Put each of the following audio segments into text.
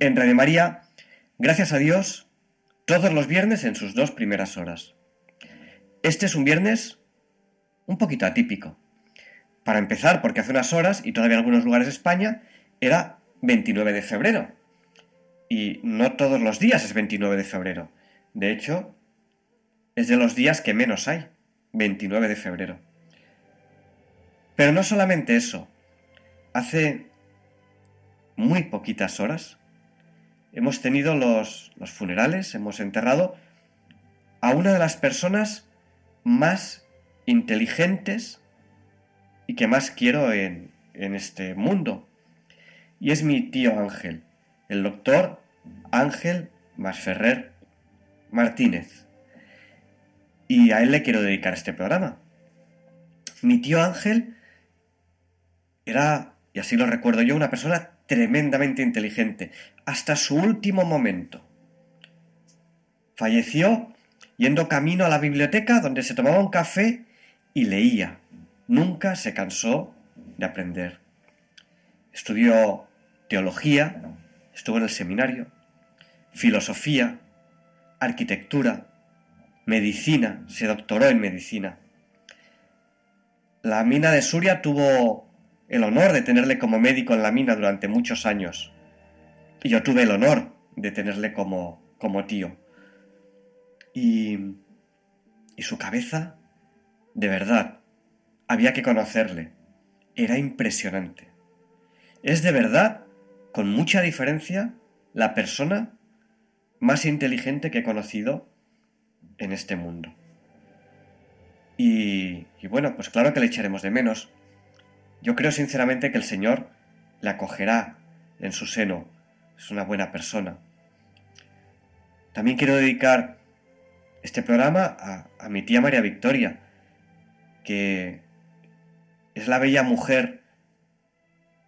En Radio María, gracias a Dios, todos los viernes en sus dos primeras horas. Este es un viernes un poquito atípico. Para empezar, porque hace unas horas, y todavía en algunos lugares de España, era 29 de febrero. Y no todos los días es 29 de febrero. De hecho, es de los días que menos hay, 29 de febrero. Pero no solamente eso. Hace muy poquitas horas hemos tenido los, los funerales, hemos enterrado a una de las personas más inteligentes y que más quiero en, en este mundo. Y es mi tío Ángel, el doctor Ángel Masferrer Martínez y a él le quiero dedicar este programa. Mi tío Ángel era, y así lo recuerdo yo, una persona tremendamente inteligente, hasta su último momento. Falleció yendo camino a la biblioteca donde se tomaba un café y leía. Nunca se cansó de aprender. Estudió teología, estuvo en el seminario, filosofía, arquitectura, medicina, se doctoró en medicina. La mina de Suria tuvo el honor de tenerle como médico en la mina durante muchos años. Y yo tuve el honor de tenerle como, como tío. Y, y su cabeza, de verdad, había que conocerle. Era impresionante. Es de verdad, con mucha diferencia, la persona más inteligente que he conocido en este mundo. Y, bueno, pues claro que le echaremos de menos. Yo creo sinceramente que el Señor le acogerá en su seno. Es una buena persona. También quiero dedicar este programa a, mi tía María Victoria, que es la bella mujer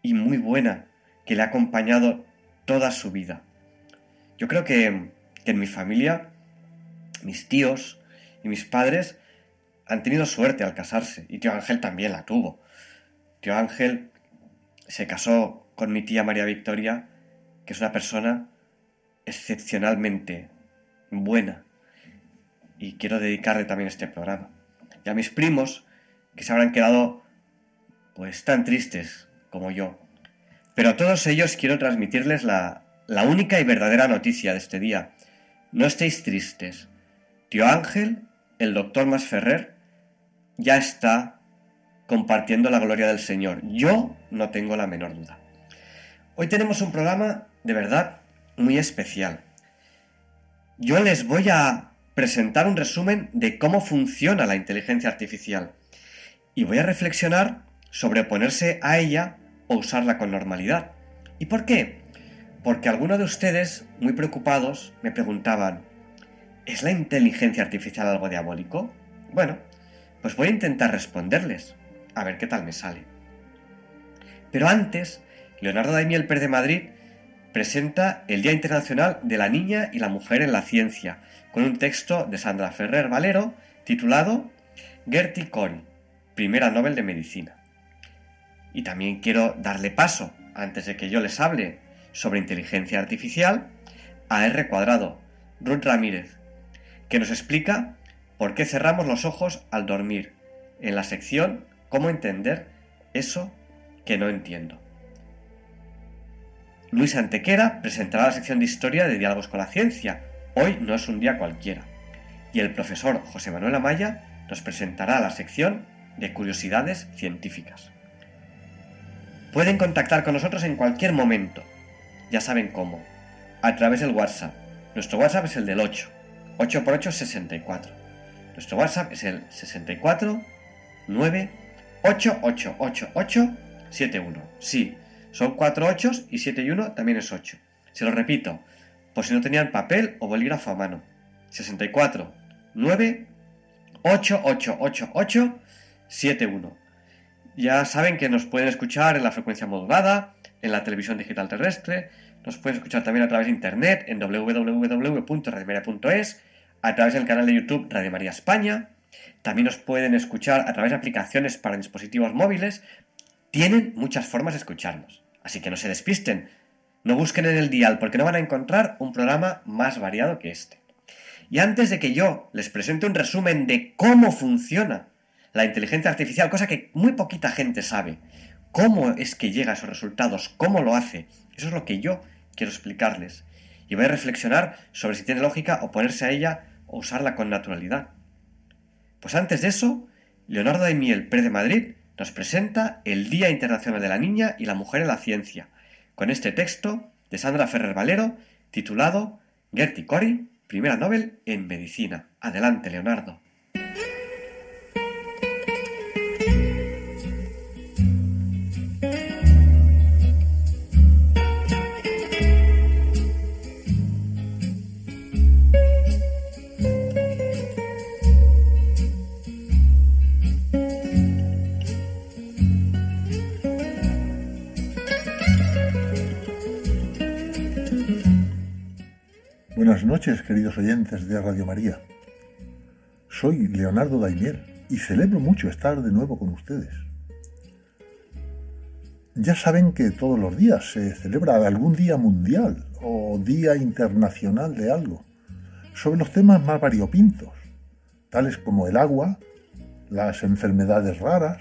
y muy buena que le ha acompañado toda su vida. Yo creo que en mi familia mis tíos y mis padres han tenido suerte al casarse, y tío Ángel también la tuvo. Tío Ángel se casó con mi tía María Victoria, que es una persona excepcionalmente buena, y quiero dedicarle también este programa. Y a mis primos, que se habrán quedado pues tan tristes como yo. Pero a todos ellos quiero transmitirles la, la única y verdadera noticia de este día. No estéis tristes, Tío Ángel, el doctor Masferrer, ya está compartiendo la gloria del Señor. Yo no tengo la menor duda. Hoy tenemos un programa de verdad muy especial. Yo les voy a presentar un resumen de cómo funciona la inteligencia artificial y voy a reflexionar sobre oponerse a ella o usarla con normalidad. ¿Y por qué? Porque algunos de ustedes, muy preocupados, me preguntaban, ¿Es la inteligencia artificial algo diabólico? Bueno, pues voy a intentar responderles, a ver qué tal me sale. Pero antes, Leonardo Daimiel Pérez de Madrid presenta el Día Internacional de la Niña y la Mujer en la Ciencia, con un texto de Sandra Ferrer Valero titulado Gertie Cori, primera Nobel de Medicina. Y también quiero darle paso, antes de que yo les hable sobre inteligencia artificial, a R cuadrado, Ruth Ramírez, que nos explica por qué cerramos los ojos al dormir, en la sección Cómo entender eso que no entiendo. Luis Antequera presentará la sección de Historia de Diálogos con la Ciencia. Hoy no es un día cualquiera. Y el profesor José Manuel Amaya nos presentará la sección de Curiosidades Científicas. Pueden contactar con nosotros en cualquier momento. Ya saben cómo. A través del WhatsApp. Nuestro WhatsApp es el del 8 8 por 8 64. Nuestro WhatsApp es el 64 9 8 8 8 8 7 1. Sí, son 4 8 y 7 y 1 también es 8. Se lo repito, por si no tenían papel o bolígrafo a mano. 64 9 8888 71. Ya saben que nos pueden escuchar en la frecuencia modulada, en la televisión digital terrestre, nos pueden escuchar también a través de internet en www.radiomaria.es, a través del canal de YouTube Radio María España, también nos pueden escuchar a través de aplicaciones para dispositivos móviles. Tienen muchas formas de escucharnos, así que no se despisten, no busquen en el dial porque no van a encontrar un programa más variado que este. Y antes de que yo les presente un resumen de cómo funciona la inteligencia artificial, cosa que muy poquita gente sabe, cómo es que llega a esos resultados, cómo lo hace, eso es lo que yo quiero explicarles. Y voy a reflexionar sobre si tiene lógica oponerse a ella o usarla con naturalidad. Pues antes de eso, Leonardo de Miel, Pérez de Madrid, nos presenta el Día Internacional de la Niña y la Mujer en la Ciencia, con este texto de Sandra Ferrer Valero, titulado Gertie Cori, primera Nobel en Medicina. Adelante, Leonardo. Buenas noches, queridos oyentes de Radio María. Soy Leonardo Daimier y celebro mucho estar de nuevo con ustedes. Ya saben que todos los días se celebra algún día mundial o día internacional de algo, sobre los temas más variopintos, tales como el agua, las enfermedades raras,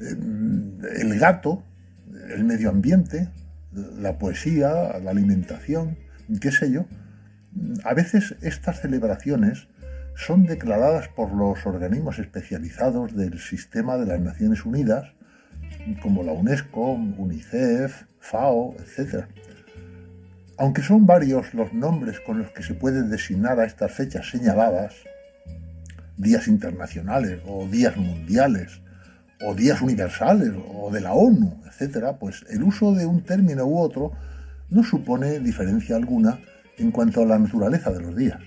em, el gato, el medio ambiente, la poesía, la alimentación, qué sé yo. A veces estas celebraciones son declaradas por los organismos especializados del sistema de las Naciones Unidas, como la UNESCO, UNICEF, FAO, etc. Aunque son varios los nombres con los que se pueden designar a estas fechas señaladas, días internacionales o días mundiales o días universales o de la ONU, etc., pues el uso de un término u otro no supone diferencia alguna en cuanto a la naturaleza de los días.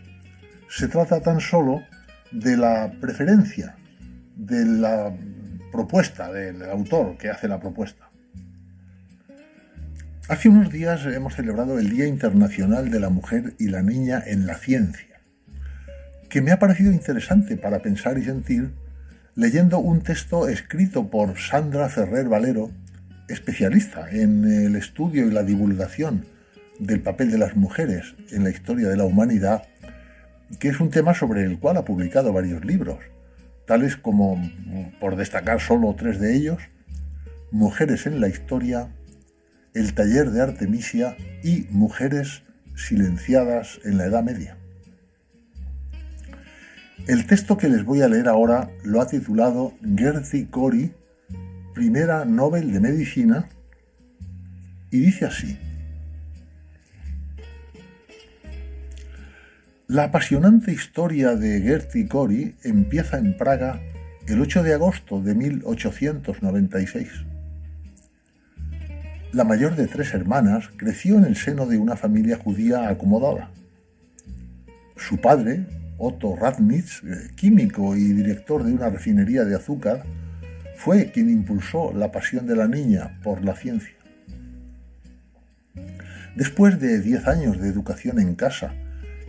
Se trata tan solo de la preferencia, de la propuesta del autor que hace la propuesta. Hace unos días hemos celebrado el Día Internacional de la Mujer y la Niña en la Ciencia, que me ha parecido interesante para pensar y sentir leyendo un texto escrito por Sandra Ferrer Valero especialista en el estudio y la divulgación del papel de las mujeres en la historia de la humanidad, que es un tema sobre el cual ha publicado varios libros, tales como, por destacar solo tres de ellos, Mujeres en la Historia, El Taller de Artemisia y Mujeres silenciadas en la Edad Media. El texto que les voy a leer ahora lo ha titulado Gertie Cori primera Nobel de Medicina, y dice así. La apasionante historia de Gertie Cori empieza en Praga el 8 de agosto de 1896. La mayor de tres hermanas creció en el seno de una familia judía acomodada. Su padre, Otto Radnitz, químico y director de una refinería de azúcar, fue quien impulsó la pasión de la niña por la ciencia. Después de 10 años de educación en casa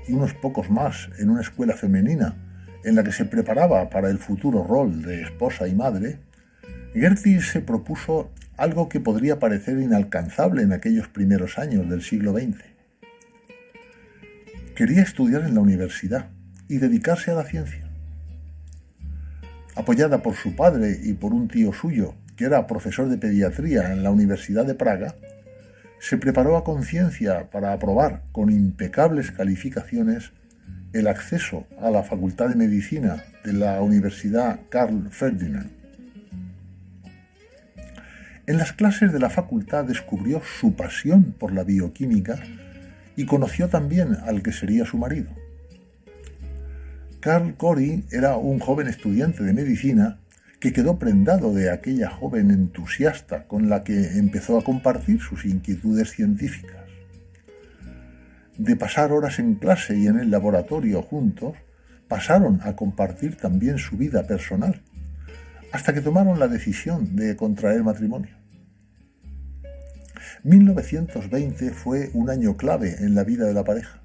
y unos pocos más en una escuela femenina en la que se preparaba para el futuro rol de esposa y madre, Gertie se propuso algo que podría parecer inalcanzable en aquellos primeros años del siglo XX. Quería estudiar en la universidad y dedicarse a la ciencia apoyada por su padre y por un tío suyo, que era profesor de pediatría en la Universidad de Praga, se preparó a conciencia para aprobar con impecables calificaciones el acceso a la Facultad de Medicina de la Universidad Carl Ferdinand. En las clases de la facultad descubrió su pasión por la bioquímica y conoció también al que sería su marido. Carl Corey era un joven estudiante de medicina que quedó prendado de aquella joven entusiasta con la que empezó a compartir sus inquietudes científicas. de pasar horas en clase y en el laboratorio juntos, pasaron a compartir también su vida personal, hasta que tomaron la decisión de contraer matrimonio. 1920 fue un año clave en la vida de la pareja.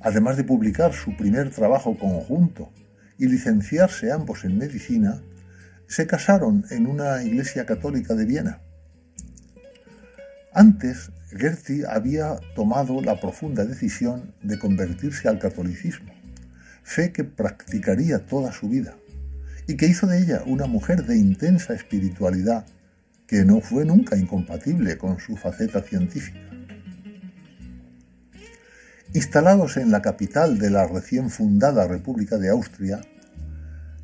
Además de publicar su primer trabajo conjunto y licenciarse ambos en medicina, se casaron en una iglesia católica de Viena. Antes, Gertie había tomado la profunda decisión de convertirse al catolicismo, fe que practicaría toda su vida, y que hizo de ella una mujer de intensa espiritualidad que no fue nunca incompatible con su faceta científica. Instalados en la capital de la recién fundada República de Austria,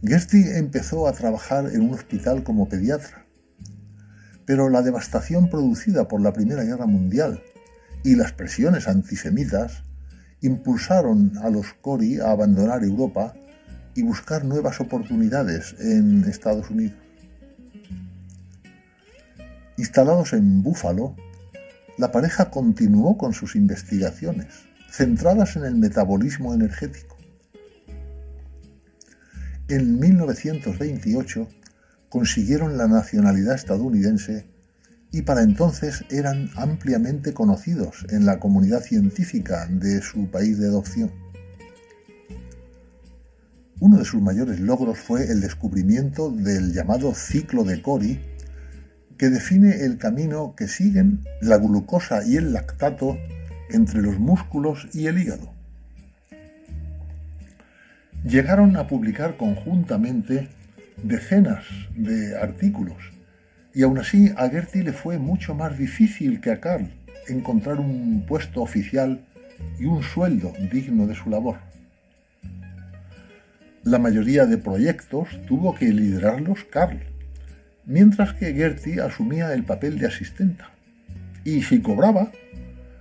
Gertie empezó a trabajar en un hospital como pediatra. Pero la devastación producida por la Primera Guerra Mundial y las presiones antisemitas impulsaron a los Cori a abandonar Europa y buscar nuevas oportunidades en Estados Unidos. Instalados en Búfalo, la pareja continuó con sus investigaciones centradas en el metabolismo energético. En 1928 consiguieron la nacionalidad estadounidense y para entonces eran ampliamente conocidos en la comunidad científica de su país de adopción. Uno de sus mayores logros fue el descubrimiento del llamado ciclo de Cori, que define el camino que siguen la glucosa y el lactato entre los músculos y el hígado. Llegaron a publicar conjuntamente decenas de artículos y aún así a Gertie le fue mucho más difícil que a Carl encontrar un puesto oficial y un sueldo digno de su labor. La mayoría de proyectos tuvo que liderarlos Carl, mientras que Gertie asumía el papel de asistenta. Y si cobraba,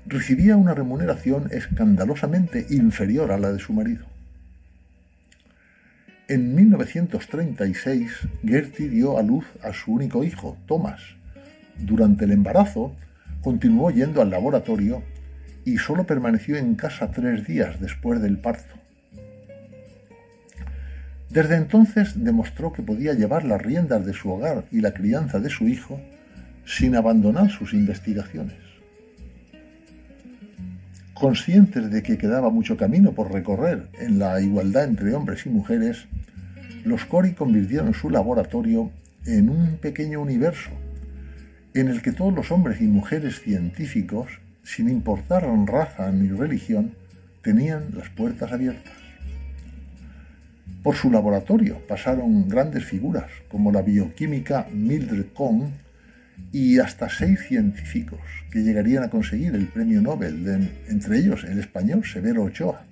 recibía una remuneración escandalosamente inferior a la de su marido. En 1936, Gertie dio a luz a su único hijo, Thomas. Durante el embarazo, continuó yendo al laboratorio y solo permaneció en casa tres días después del parto. Desde entonces demostró que podía llevar las riendas de su hogar y la crianza de su hijo sin abandonar sus investigaciones. Conscientes de que quedaba mucho camino por recorrer en la igualdad entre hombres y mujeres, los Cori convirtieron su laboratorio en un pequeño universo en el que todos los hombres y mujeres científicos, sin importar raza ni religión, tenían las puertas abiertas. Por su laboratorio pasaron grandes figuras como la bioquímica Mildred Kohn y hasta seis científicos que llegarían a conseguir el premio Nobel, entre ellos el español Severo Ochoa,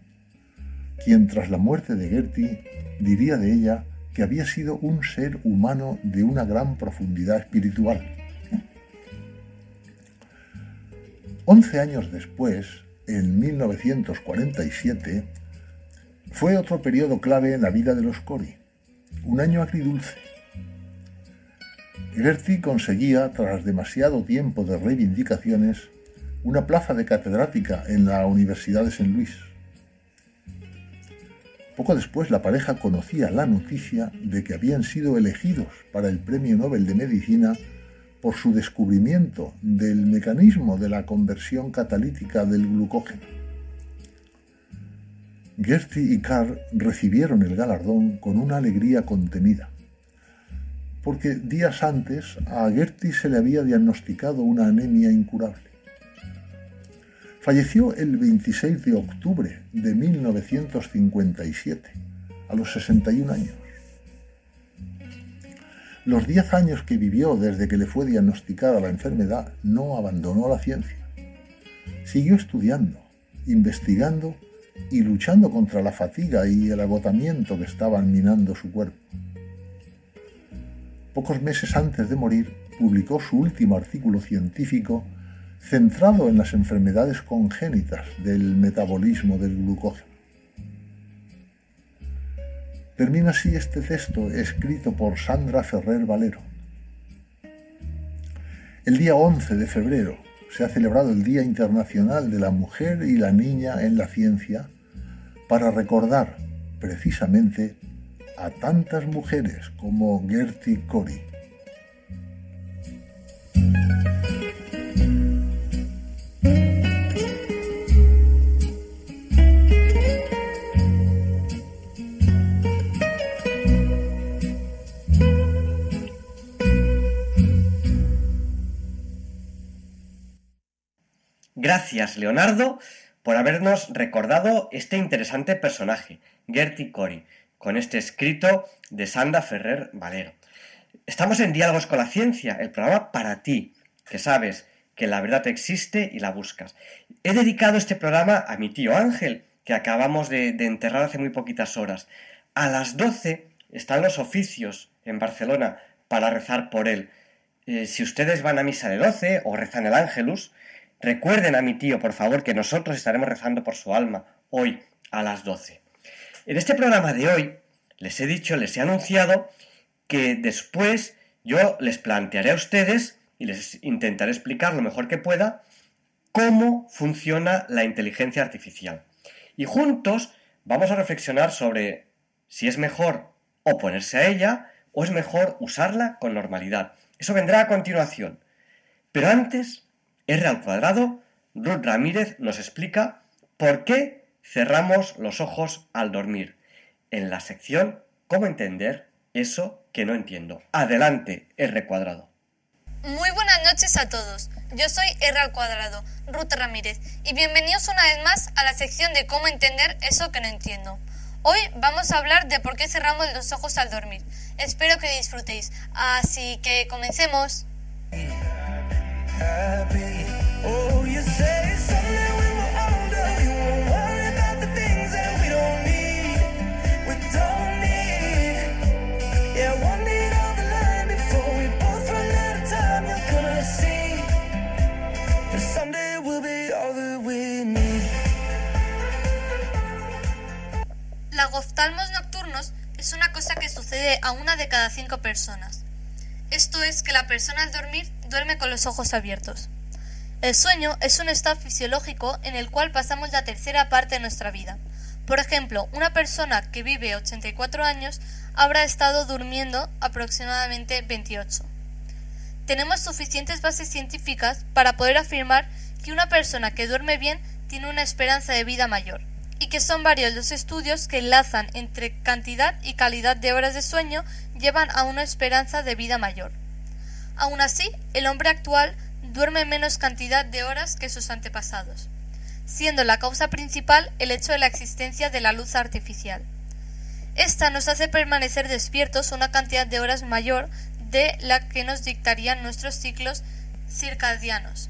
quien tras la muerte de Gertie diría de ella que había sido un ser humano de una gran profundidad espiritual. Once años después, en 1947, fue otro periodo clave en la vida de los Cori, un año agridulce Gertie conseguía, tras demasiado tiempo de reivindicaciones, una plaza de catedrática en la Universidad de St. Louis. Poco después la pareja conocía la noticia de que habían sido elegidos para el Premio Nobel de Medicina por su descubrimiento del mecanismo de la conversión catalítica del glucógeno. Gertie y Carr recibieron el galardón con una alegría contenida porque días antes a Gertie se le había diagnosticado una anemia incurable. Falleció el 26 de octubre de 1957, a los 61 años. Los 10 años que vivió desde que le fue diagnosticada la enfermedad no abandonó la ciencia. Siguió estudiando, investigando y luchando contra la fatiga y el agotamiento que estaban minando su cuerpo pocos meses antes de morir, publicó su último artículo científico centrado en las enfermedades congénitas del metabolismo del glucógeno. Termina así este texto escrito por Sandra Ferrer Valero. El día 11 de febrero se ha celebrado el Día Internacional de la Mujer y la Niña en la Ciencia para recordar precisamente a tantas mujeres como Gertie Cori. Gracias, Leonardo, por habernos recordado este interesante personaje, Gertie Cori, con este escrito de Sanda Ferrer Valero. Estamos en Diálogos con la Ciencia, el programa para ti, que sabes que la verdad existe y la buscas. He dedicado este programa a mi tío Ángel, que acabamos de, enterrar hace muy poquitas horas. A las 12 están los oficios en Barcelona para rezar por él. Eh, si ustedes van a misa de 12 o rezan el Ángelus, Recuerden a mi tío, por favor, que nosotros estaremos rezando por su alma hoy a las 12. En este programa de hoy les he dicho, les he anunciado que después yo les plantearé a ustedes y les intentaré explicar lo mejor que pueda cómo funciona la inteligencia artificial. Y juntos vamos a reflexionar sobre si es mejor oponerse a ella o es mejor usarla con normalidad. Eso vendrá a continuación. Pero antes R al cuadrado, Ruth Ramírez nos explica por qué cerramos los ojos al dormir, en la sección Cómo entender eso que no entiendo. Adelante, R cuadrado. Muy buenas noches a todos. Yo soy R al cuadrado, Ruth Ramírez, y bienvenidos una vez más a la sección de cómo entender eso que no entiendo. Hoy vamos a hablar de por qué cerramos los ojos al dormir. Espero que disfrutéis. Así que comencemos. La oftalmos nocturnos es una cosa que sucede a una de cada cinco personas. Esto es que la persona al dormir duerme con los ojos abiertos. El sueño es un estado fisiológico en el cual pasamos la tercera parte de nuestra vida. Por ejemplo, una persona que vive 84 años habrá estado durmiendo aproximadamente 28. Tenemos suficientes bases científicas para poder afirmar que una persona que duerme bien tiene una esperanza de vida mayor y que son varios los estudios que enlazan entre cantidad y calidad de horas de sueño llevan a una esperanza de vida mayor. Aun así, el hombre actual duerme menos cantidad de horas que sus antepasados, siendo la causa principal el hecho de la existencia de la luz artificial. Esta nos hace permanecer despiertos una cantidad de horas mayor de la que nos dictarían nuestros ciclos circadianos.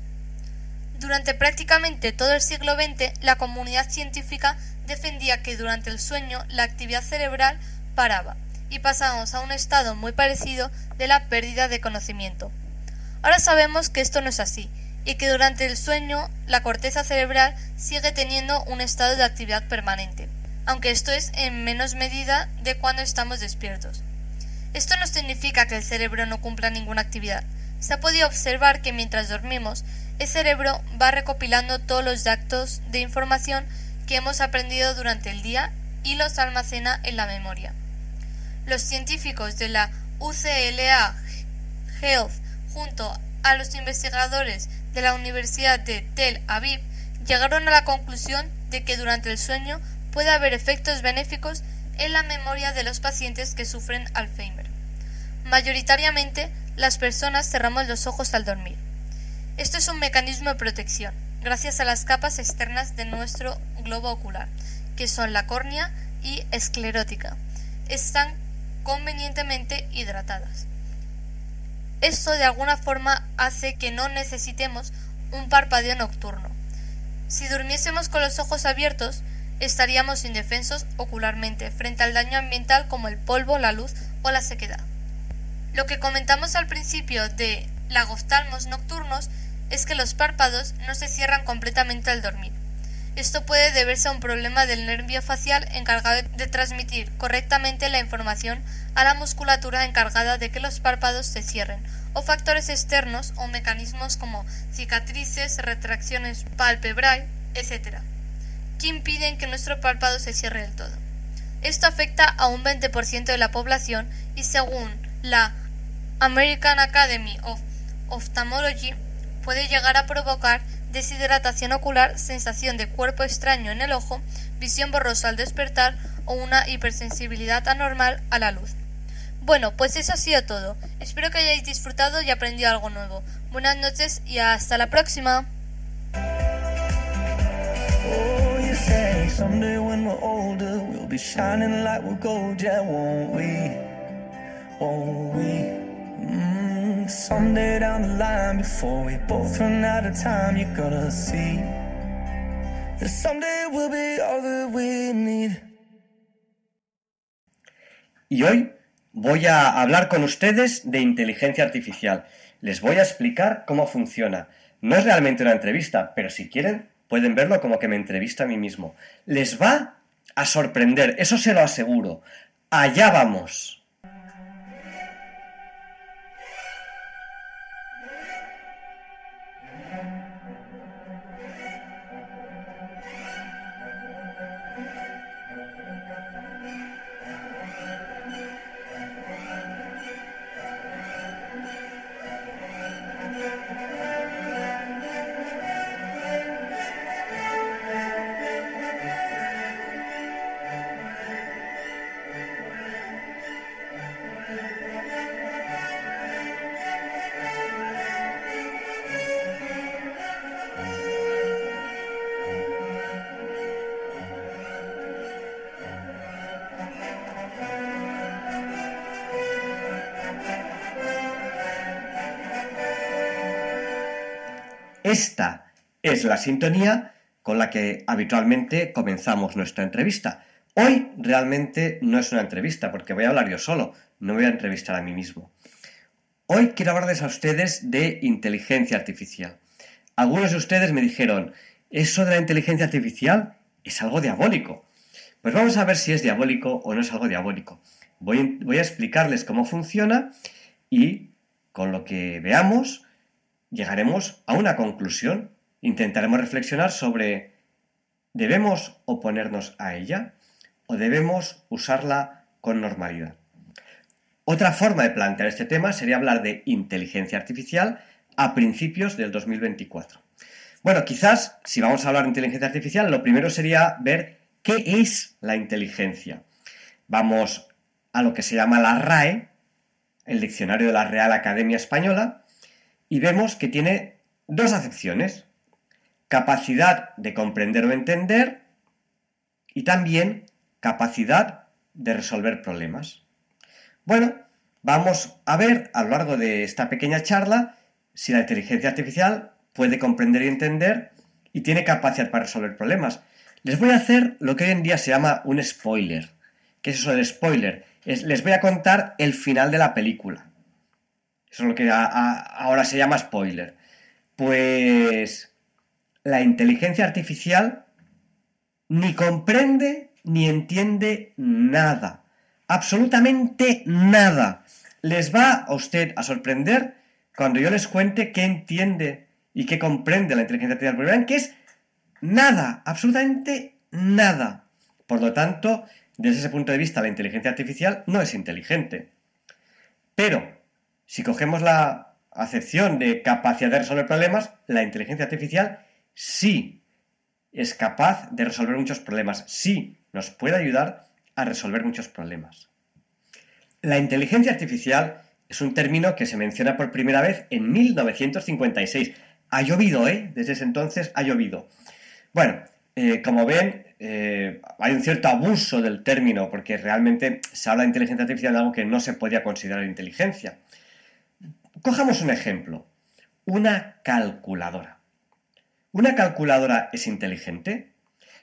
Durante prácticamente todo el siglo XX, la comunidad científica defendía que durante el sueño la actividad cerebral paraba y pasábamos a un estado muy parecido de la pérdida de conocimiento. Ahora sabemos que esto no es así y que durante el sueño la corteza cerebral sigue teniendo un estado de actividad permanente, aunque esto es en menos medida de cuando estamos despiertos. Esto no significa que el cerebro no cumpla ninguna actividad. Se ha podido observar que mientras dormimos el cerebro va recopilando todos los datos de información que hemos aprendido durante el día y los almacena en la memoria. Los científicos de la UCLA Health junto a los investigadores de la Universidad de Tel Aviv llegaron a la conclusión de que durante el sueño puede haber efectos benéficos en la memoria de los pacientes que sufren Alzheimer. Mayoritariamente, las personas cerramos los ojos al dormir. Esto es un mecanismo de protección, gracias a las capas externas de nuestro globo ocular, que son la córnea y esclerótica. Están convenientemente hidratadas. Esto de alguna forma hace que no necesitemos un parpadeo nocturno. Si durmiésemos con los ojos abiertos, estaríamos indefensos ocularmente frente al daño ambiental como el polvo, la luz o la sequedad. Lo que comentamos al principio de lagoftalmos nocturnos es que los párpados no se cierran completamente al dormir. Esto puede deberse a un problema del nervio facial encargado de transmitir correctamente la información a la musculatura encargada de que los párpados se cierren, o factores externos o mecanismos como cicatrices, retracciones palpebrae, etc., que impiden que nuestro párpado se cierre del todo. Esto afecta a un 20% de la población y según la American Academy of Ophthalmology puede llegar a provocar deshidratación ocular, sensación de cuerpo extraño en el ojo, visión borrosa al despertar o una hipersensibilidad anormal a la luz. Bueno, pues eso ha sido todo. Espero que hayáis disfrutado y aprendido algo nuevo. Buenas noches y hasta la próxima. Y hoy voy a hablar con ustedes de inteligencia artificial. Les voy a explicar cómo funciona. No es realmente una entrevista, pero si quieren pueden verlo como que me entrevista a mí mismo. Les va a sorprender, eso se lo aseguro. Allá vamos. Esta es la sintonía con la que habitualmente comenzamos nuestra entrevista. Hoy realmente no es una entrevista porque voy a hablar yo solo, no voy a entrevistar a mí mismo. Hoy quiero hablarles a ustedes de inteligencia artificial. Algunos de ustedes me dijeron, eso de la inteligencia artificial es algo diabólico. Pues vamos a ver si es diabólico o no es algo diabólico. Voy, voy a explicarles cómo funciona y con lo que veamos llegaremos a una conclusión. Intentaremos reflexionar sobre ¿debemos oponernos a ella o debemos usarla con normalidad? Otra forma de plantear este tema sería hablar de inteligencia artificial a principios del 2024. Bueno, quizás si vamos a hablar de inteligencia artificial, lo primero sería ver qué es la inteligencia. Vamos a lo que se llama la RAE, el diccionario de la Real Academia Española, y vemos que tiene dos acepciones. Capacidad de comprender o entender y también capacidad de resolver problemas. Bueno, vamos a ver a lo largo de esta pequeña charla si la inteligencia artificial puede comprender y entender y tiene capacidad para resolver problemas. Les voy a hacer lo que hoy en día se llama un spoiler. ¿Qué es eso del spoiler? les voy a contar el final de la película. Eso es lo que ahora se llama spoiler. Pues la inteligencia artificial ni comprende ni entiende nada. Absolutamente nada. Les va a usted a sorprender cuando yo les cuente qué entiende y qué comprende la inteligencia artificial. Porque que es nada, absolutamente nada. Por lo tanto, desde ese punto de vista, la inteligencia artificial no es inteligente. Pero si cogemos la acepción de capacidad de resolver problemas, la inteligencia artificial sí es capaz de resolver muchos problemas, sí nos puede ayudar a resolver muchos problemas. La inteligencia artificial es un término que se menciona por primera vez en 1956. Ha llovido, ¿eh? Desde ese entonces ha llovido. Bueno, eh, como ven, eh, hay un cierto abuso del término porque realmente se habla de inteligencia artificial de algo que no se podía considerar inteligencia. Cojamos un ejemplo. Una calculadora. ¿Una calculadora es inteligente?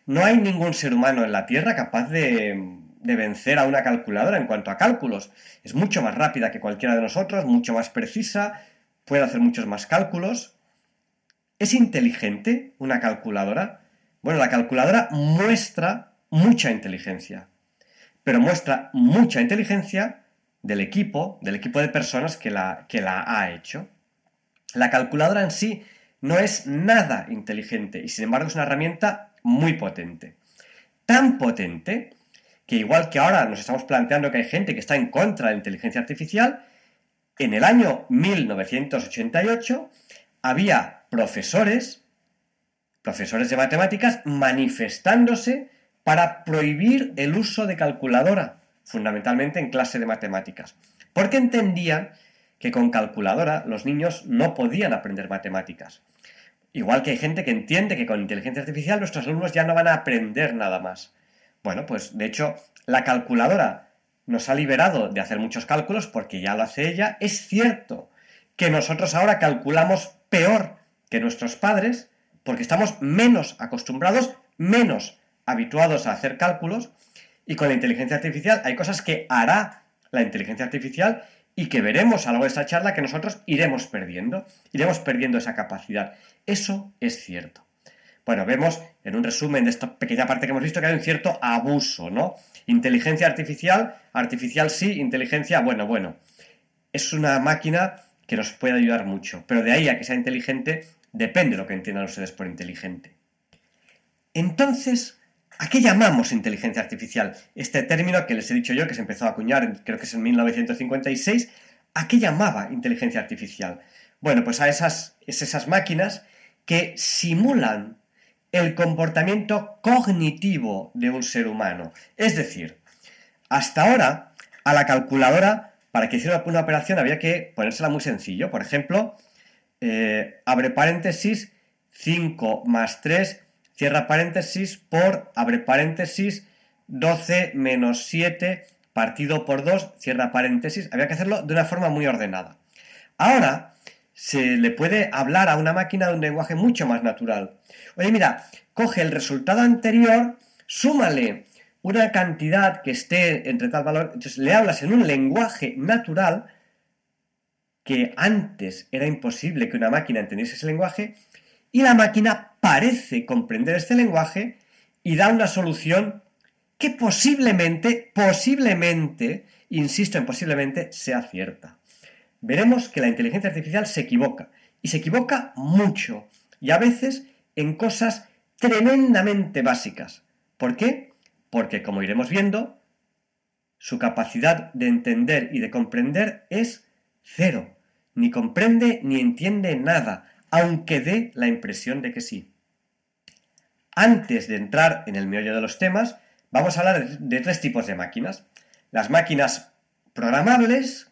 No hay ningún ser humano en la Tierra capaz de, vencer a una calculadora en cuanto a cálculos. Es mucho más rápida que cualquiera de nosotros, mucho más precisa, puede hacer muchos más cálculos. ¿Es inteligente una calculadora? Bueno, la calculadora muestra mucha inteligencia, pero muestra mucha inteligencia del equipo, del equipo de personas que la, que la ha hecho. La calculadora en sí no es nada inteligente y sin embargo es una herramienta muy potente. Tan potente que igual que ahora nos estamos planteando que hay gente que está en contra de la inteligencia artificial, en el año 1988 había profesores, profesores de matemáticas, manifestándose para prohibir el uso de calculadora, fundamentalmente en clase de matemáticas, porque entendían que con calculadora los niños no podían aprender matemáticas. Igual que hay gente que entiende que con inteligencia artificial nuestros alumnos ya no van a aprender nada más. Bueno, pues de hecho la calculadora nos ha liberado de hacer muchos cálculos porque ya lo hace ella. Es cierto que nosotros ahora calculamos peor que nuestros padres porque estamos menos acostumbrados, menos habituados a hacer cálculos y con la inteligencia artificial hay cosas que hará la inteligencia artificial y que veremos a lo largo de esta charla que nosotros iremos perdiendo, iremos perdiendo esa capacidad. Eso es cierto. Bueno, vemos en un resumen de esta pequeña parte que hemos visto que hay un cierto abuso, ¿no? Inteligencia artificial, artificial sí, inteligencia, bueno, bueno. Es una máquina que nos puede ayudar mucho, pero de ahí a que sea inteligente depende lo que entiendan ustedes por inteligente. Entonces, ¿a qué llamamos inteligencia artificial? Este término que les he dicho yo, que se empezó a acuñar, creo que es en 1956, ¿a qué llamaba inteligencia artificial? Bueno, pues a esas, esas máquinas que simulan el comportamiento cognitivo de un ser humano. Es decir, hasta ahora, a la calculadora, para que hiciera una operación, había que ponérsela muy sencillo. Por ejemplo, eh, abre paréntesis, 5 más 3, cierra paréntesis, por, abre paréntesis, 12 menos 7, partido por 2, cierra paréntesis. Había que hacerlo de una forma muy ordenada. Ahora, se le puede hablar a una máquina de un lenguaje mucho más natural. Oye, mira, coge el resultado anterior, súmale una cantidad que esté entre tal valor, entonces le hablas en un lenguaje natural que antes era imposible que una máquina entendiese ese lenguaje y la máquina parece comprender este lenguaje y da una solución que posiblemente, posiblemente, insisto en posiblemente, sea cierta. Veremos que la inteligencia artificial se equivoca y se equivoca mucho y a veces en cosas tremendamente básicas. ¿Por qué? Porque, como iremos viendo, su capacidad de entender y de comprender es cero. Ni comprende ni entiende nada, aunque dé la impresión de que sí. Antes de entrar en el meollo de los temas, vamos a hablar de tres tipos de máquinas. Las máquinas programables,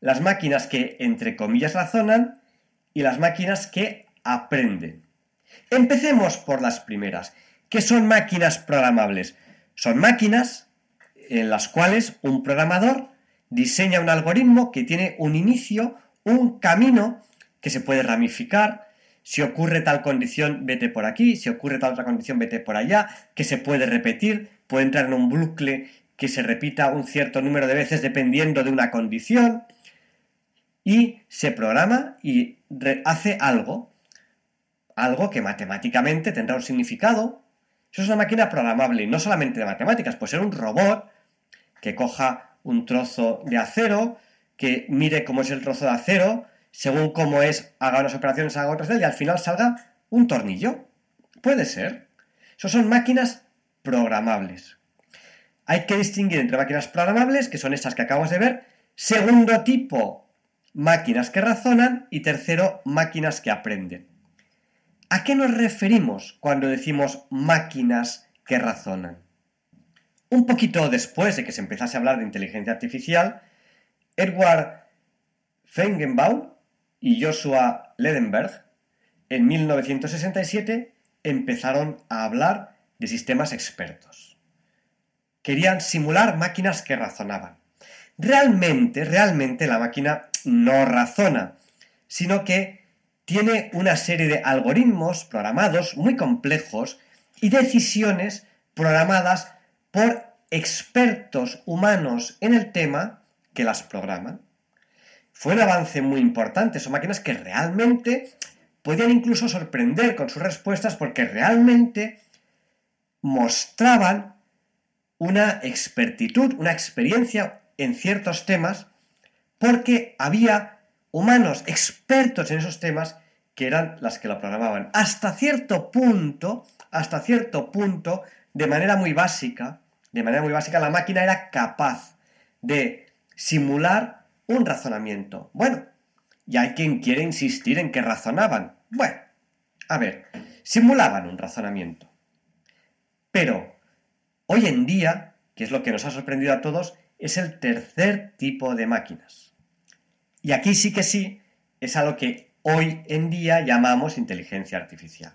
las máquinas que, entre comillas, razonan y las máquinas que aprenden. Empecemos por las primeras. ¿Qué son máquinas programables? Son máquinas en las cuales un programador diseña un algoritmo que tiene un inicio, un camino que se puede ramificar. Si ocurre tal condición, vete por aquí. Si ocurre tal otra condición, vete por allá. Que se puede repetir. Puede entrar en un bucle que se repita un cierto número de veces dependiendo de una condición. Y se programa y hace algo algo que matemáticamente tendrá un significado. Eso es una máquina programable, no solamente de matemáticas, puede ser un robot que coja un trozo de acero, que mire cómo es el trozo de acero, según cómo es, haga unas operaciones, haga otras y al final salga un tornillo. Puede ser. Eso son máquinas programables. Hay que distinguir entre máquinas programables, que son estas que acabamos de ver, segundo tipo, máquinas que razonan y tercero, máquinas que aprenden. ¿A qué nos referimos cuando decimos máquinas que razonan? Un poquito después de que se empezase a hablar de inteligencia artificial, Edward Feigenbaum y Joshua Ledenberg en 1967 empezaron a hablar de sistemas expertos. Querían simular máquinas que razonaban. Realmente, realmente la máquina no razona, sino que tiene una serie de algoritmos programados muy complejos y decisiones programadas por expertos humanos en el tema que las programan. Fue un avance muy importante, son máquinas que realmente podían incluso sorprender con sus respuestas porque realmente mostraban una expertitud, una experiencia en ciertos temas porque había humanos expertos en esos temas que eran las que lo programaban. Hasta cierto punto, hasta cierto punto, de manera muy básica, de manera muy básica, la máquina era capaz de simular un razonamiento. Bueno, y hay quien quiere insistir en que razonaban. Bueno, a ver, simulaban un razonamiento. Pero hoy en día, que es lo que nos ha sorprendido a todos, es el tercer tipo de máquinas. Y aquí sí que sí es a lo que hoy en día llamamos inteligencia artificial.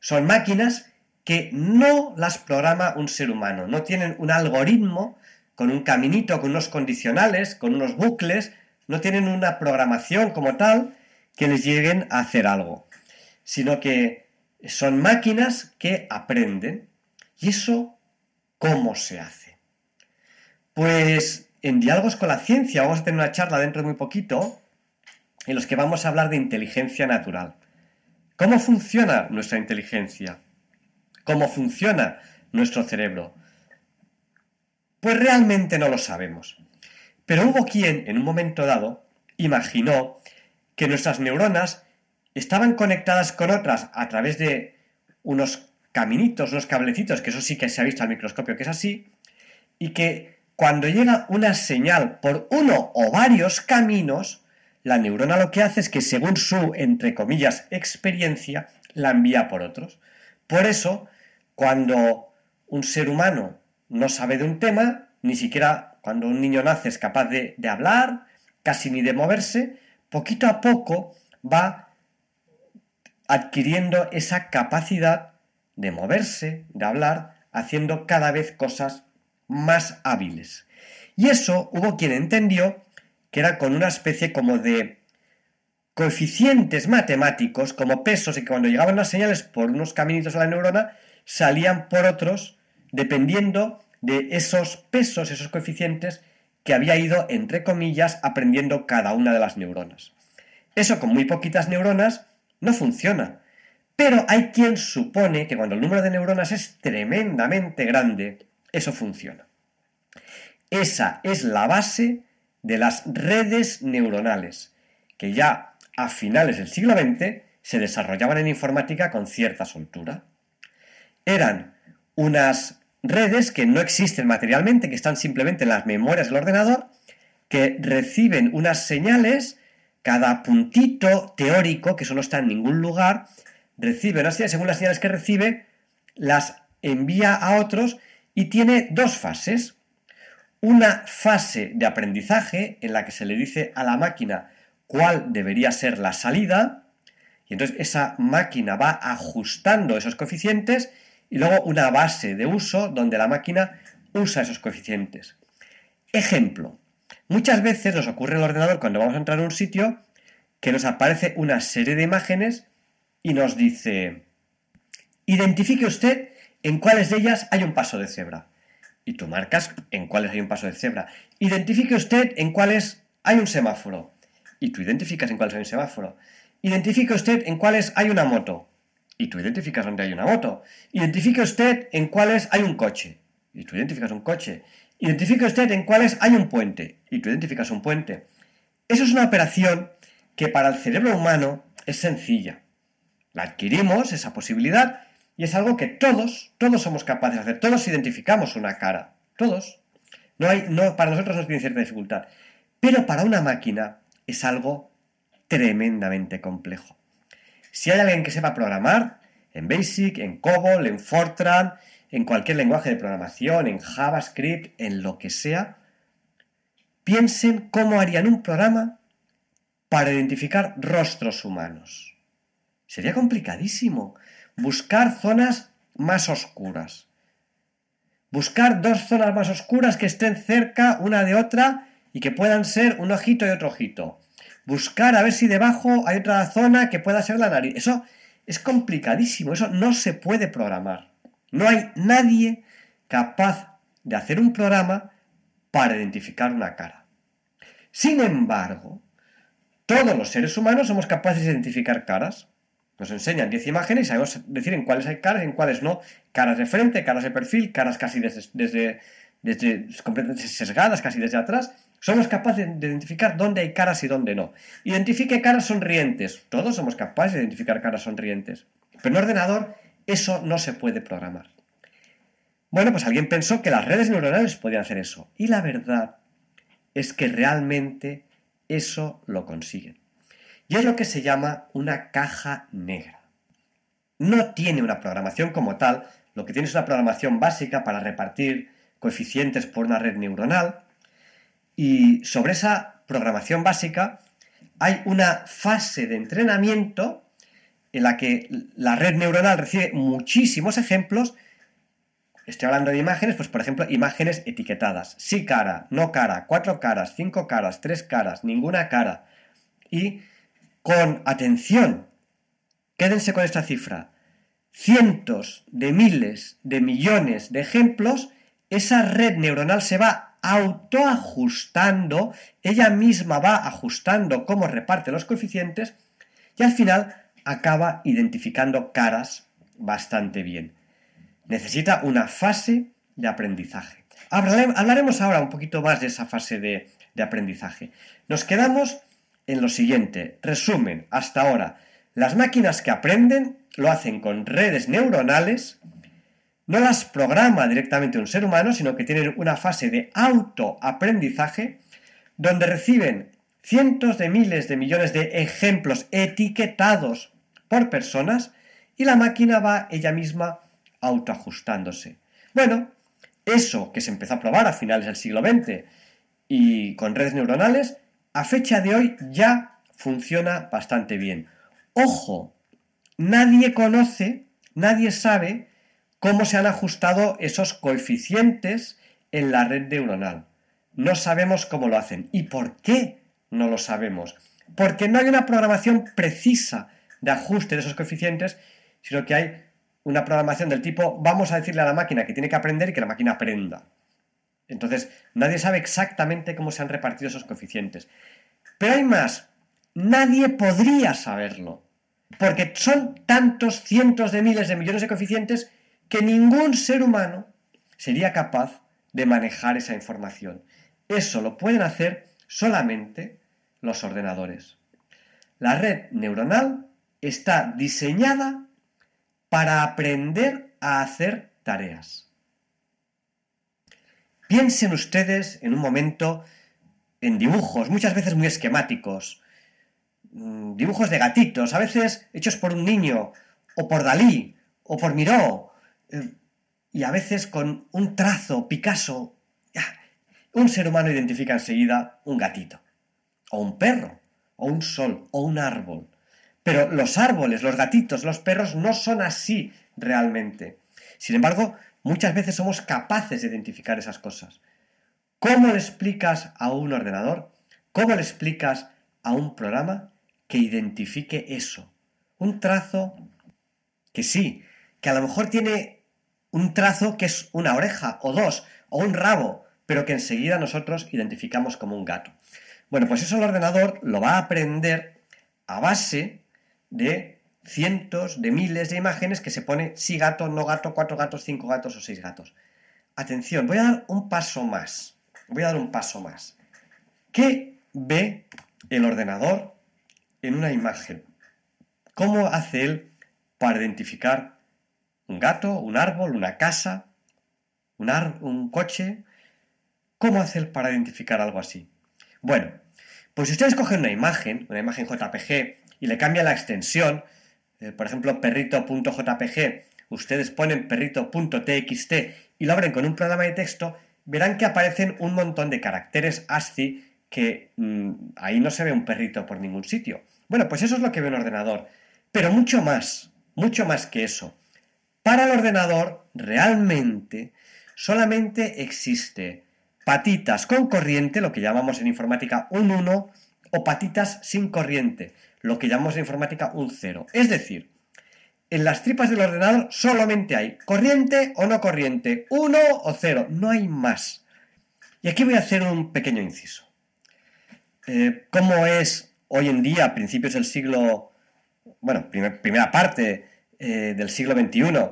Son máquinas que no las programa un ser humano, no tienen un algoritmo con un caminito, con unos condicionales, con unos bucles, no tienen una programación como tal que les lleguen a hacer algo, sino que son máquinas que aprenden. ¿Y eso cómo se hace? Pues en Diálogos con la Ciencia vamos a tener una charla dentro de muy poquito en los que vamos a hablar de inteligencia natural. ¿Cómo funciona nuestra inteligencia? ¿Cómo funciona nuestro cerebro? Pues realmente no lo sabemos. Pero hubo quien, en un momento dado, imaginó que nuestras neuronas estaban conectadas con otras a través de unos caminitos, unos cablecitos, que eso sí que se ha visto al microscopio que es así, y que cuando llega una señal por uno o varios caminos, la neurona lo que hace es que según su, entre comillas, experiencia, la envía por otros. Por eso, cuando un ser humano no sabe de un tema, ni siquiera cuando un niño nace es capaz de, hablar, casi ni de moverse, poquito a poco va adquiriendo esa capacidad de moverse, de hablar, haciendo cada vez cosas más hábiles. Y eso hubo quien entendió que era con una especie como de coeficientes matemáticos, como pesos, y que cuando llegaban las señales por unos caminitos a la neurona, salían por otros, dependiendo de esos pesos, esos coeficientes que había ido, entre comillas, aprendiendo cada una de las neuronas. Eso con muy poquitas neuronas no funciona. Pero hay quien supone que cuando el número de neuronas es tremendamente grande, eso funciona. Esa es la base de las redes neuronales, que ya a finales del siglo XX se desarrollaban en informática con cierta soltura. Eran unas redes que no existen materialmente, que están simplemente en las memorias del ordenador, que reciben unas señales, cada puntito teórico, que eso no está en ningún lugar, recibe unas señales, según las señales que recibe, las envía a otros y tiene dos fases. Una fase de aprendizaje en la que se le dice a la máquina cuál debería ser la salida, y entonces esa máquina va ajustando esos coeficientes y luego una base de uso donde la máquina usa esos coeficientes. Ejemplo, muchas veces nos ocurre en el ordenador cuando vamos a entrar a un sitio que nos aparece una serie de imágenes y nos dice, identifique usted en cuáles de ellas hay un paso de cebra. Y tú marcas en cuáles hay un paso de cebra. Identifique usted en cuáles hay un semáforo. Y tú identificas en cuáles hay un semáforo. Identifique usted en cuáles hay una moto y tú identificas dónde hay una moto. Identifique usted en cuáles hay un coche y tú identificas un coche. Identifique usted en cuáles hay un puente y tú identificas un puente. Eso es una operación que para el cerebro humano es sencilla. La adquirimos, esa posibilidad, y es algo que todos, todos somos capaces de hacer. Todos identificamos una cara. Todos. No hay, no, para nosotros no tiene cierta dificultad. Pero para una máquina es algo tremendamente complejo. Si hay alguien que sepa programar, en Basic, en COBOL, en Fortran, en cualquier lenguaje de programación, en JavaScript, en lo que sea, piensen cómo harían un programa para identificar rostros humanos. Sería complicadísimo. Buscar zonas más oscuras. Buscar dos zonas más oscuras que estén cerca una de otra y que puedan ser un ojito y otro ojito buscar a ver si debajo hay otra zona que pueda ser la nariz. Eso es complicadísimo, eso no se puede programar. No hay nadie capaz de hacer un programa para identificar una cara. Sin embargo, todos los seres humanos somos capaces de identificar caras. Nos enseñan 10 imágenes y sabemos decir en cuáles hay caras y en cuáles no. Caras de frente, caras de perfil, caras casi desde, desde completamente sesgadas casi desde atrás, somos capaces de identificar dónde hay caras y dónde no. Identifique caras sonrientes. Todos somos capaces de identificar caras sonrientes. Pero en ordenador eso no se puede programar. Bueno, pues alguien pensó que las redes neuronales podían hacer eso. Y la verdad es que realmente eso lo consiguen. Y es lo que se llama una caja negra. No tiene una programación como tal, lo que tiene es una programación básica para repartir coeficientes por una red neuronal, y sobre esa programación básica hay una fase de entrenamiento en la que la red neuronal recibe muchísimos ejemplos. Estoy hablando de imágenes, pues por ejemplo, imágenes etiquetadas. Sí cara, no cara, cuatro caras, cinco caras, tres caras, ninguna cara. Y con atención, quédense con esta cifra, cientos de miles de millones de ejemplos, esa red neuronal se va autoajustando, ella misma va ajustando cómo reparte los coeficientes y al final acaba identificando caras bastante bien. Necesita una fase de aprendizaje. Hablaremos ahora un poquito más de esa fase de, de aprendizaje. Nos quedamos en lo siguiente. Resumen, hasta ahora, las máquinas que aprenden lo hacen con redes neuronales no las programa directamente un ser humano, sino que tienen una fase de autoaprendizaje donde reciben cientos de miles de millones de ejemplos etiquetados por personas y la máquina va ella misma autoajustándose. Bueno, eso que se empezó a probar a finales del siglo XX y con redes neuronales, a fecha de hoy ya funciona bastante bien. Ojo, nadie conoce, nadie sabe cómo se han ajustado esos coeficientes en la red neuronal. No sabemos cómo lo hacen. ¿Y por qué no lo sabemos? Porque no hay una programación precisa de ajuste de esos coeficientes, sino que hay una programación del tipo vamos a decirle a la máquina que tiene que aprender y que la máquina aprenda. Entonces, nadie sabe exactamente cómo se han repartido esos coeficientes. Pero hay más, nadie podría saberlo, porque son tantos cientos de miles de millones de coeficientes que ningún ser humano sería capaz de manejar esa información. Eso lo pueden hacer solamente los ordenadores. La red neuronal está diseñada para aprender a hacer tareas. Piensen ustedes en un momento en dibujos, muchas veces muy esquemáticos, mm, dibujos de gatitos, a veces hechos por un niño, o por Dalí, o por Miró, y a veces con un trazo, Picasso, un ser humano identifica enseguida un gatito, o un perro, o un sol, o un árbol. Pero los árboles, los gatitos, los perros no son así realmente. Sin embargo, muchas veces somos capaces de identificar esas cosas. ¿Cómo le explicas a un ordenador? ¿Cómo le explicas a un programa que identifique eso? Un trazo que sí, que a lo mejor tiene un trazo que es una oreja o dos o un rabo, pero que enseguida nosotros identificamos como un gato. Bueno, pues eso el ordenador lo va a aprender a base de cientos de miles de imágenes que se pone sí gato, no gato, cuatro gatos, cinco gatos o seis gatos. Atención, voy a dar un paso más. Voy a dar un paso más. ¿Qué ve el ordenador en una imagen? ¿Cómo hace él para identificar un gato, un árbol, una casa, un, coche. ¿Cómo hacer para identificar algo así? Bueno, pues si ustedes cogen una imagen, una imagen JPG, y le cambian la extensión, eh, por ejemplo, perrito.jpg, ustedes ponen perrito.txt y lo abren con un programa de texto, verán que aparecen un montón de caracteres ASCII que mm, ahí no se ve un perrito por ningún sitio. Bueno, pues eso es lo que ve un ordenador. Pero mucho más, mucho más que eso. Para el ordenador, realmente, solamente existe patitas con corriente, lo que llamamos en informática un 1, o patitas sin corriente, lo que llamamos en informática un 0. Es decir, en las tripas del ordenador solamente hay corriente o no corriente, 1 o 0, no hay más. Y aquí voy a hacer un pequeño inciso. Eh, ¿Cómo es hoy en día, a principios del siglo, bueno, primera parte eh, del siglo XXI,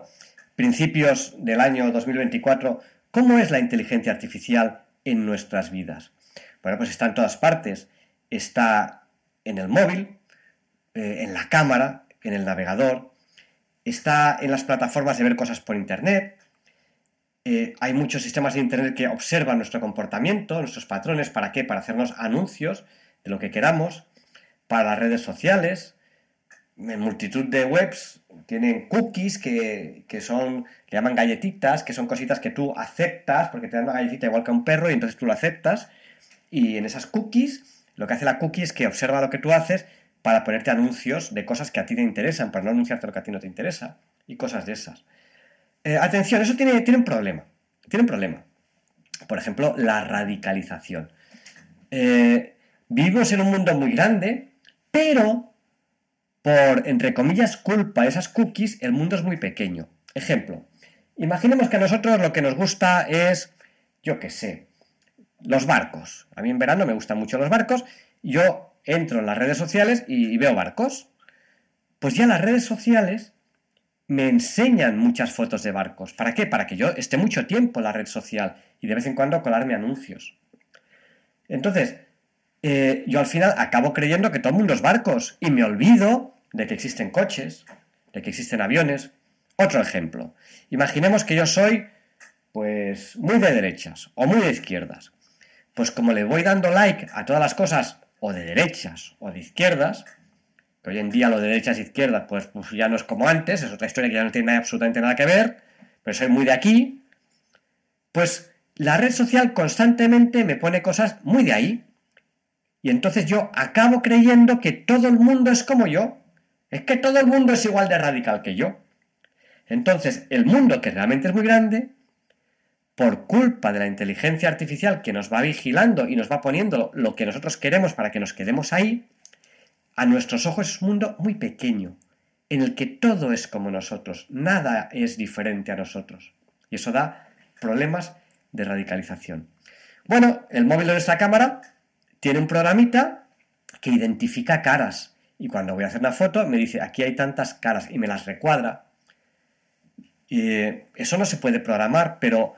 principios del año 2024, ¿Cómo es la inteligencia artificial en nuestras vidas? Bueno, pues está en todas partes. Está en el móvil, eh, en la cámara, en el navegador, está en las plataformas de ver cosas por Internet. Eh, hay muchos sistemas de Internet que observan nuestro comportamiento, nuestros patrones. ¿Para qué? Para hacernos anuncios de lo que queramos. Para las redes sociales. En multitud de webs tienen cookies que, que son, le llaman galletitas, que son cositas que tú aceptas porque te dan una galletita igual que a un perro y entonces tú lo aceptas. Y en esas cookies, lo que hace la cookie es que observa lo que tú haces para ponerte anuncios de cosas que a ti te interesan, para no anunciarte lo que a ti no te interesa y cosas de esas. Eh, atención, eso tiene, tiene, un problema. Tiene un problema. Por ejemplo, la radicalización. Eh, vivimos en un mundo muy grande, pero por, entre comillas, culpa de esas cookies, el mundo es muy pequeño. Ejemplo, imaginemos que a nosotros lo que nos gusta es, yo qué sé, los barcos. A mí en verano me gustan mucho los barcos. Yo entro en las redes sociales y, veo barcos. Pues ya las redes sociales me enseñan muchas fotos de barcos. ¿Para qué? Para que yo esté mucho tiempo en la red social y de vez en cuando colarme anuncios. Entonces, eh, yo al final acabo creyendo que todo el mundo es barcos y me olvido de que existen coches, de que existen aviones. Otro ejemplo. Imaginemos que yo soy, pues, muy de derechas o muy de izquierdas. Pues como le voy dando like a todas las cosas o de derechas o de izquierdas, que hoy en día lo de derechas e izquierdas pues, pues, ya no es como antes, es otra historia que ya no tiene absolutamente nada que ver, pero soy muy de aquí, pues la red social constantemente me pone cosas muy de ahí. Y entonces yo acabo creyendo que todo el mundo es como yo. Es que todo el mundo es igual de radical que yo. Entonces, el mundo, que realmente es muy grande, por culpa de la inteligencia artificial que nos va vigilando y nos va poniendo lo que nosotros queremos para que nos quedemos ahí, a nuestros ojos es un mundo muy pequeño, en el que todo es como nosotros, nada es diferente a nosotros. Y eso da problemas de radicalización. Bueno, el móvil de nuestra cámara tiene un programita que identifica caras. Y cuando voy a hacer una foto me dice, aquí hay tantas caras y me las recuadra. Y eso no se puede programar, pero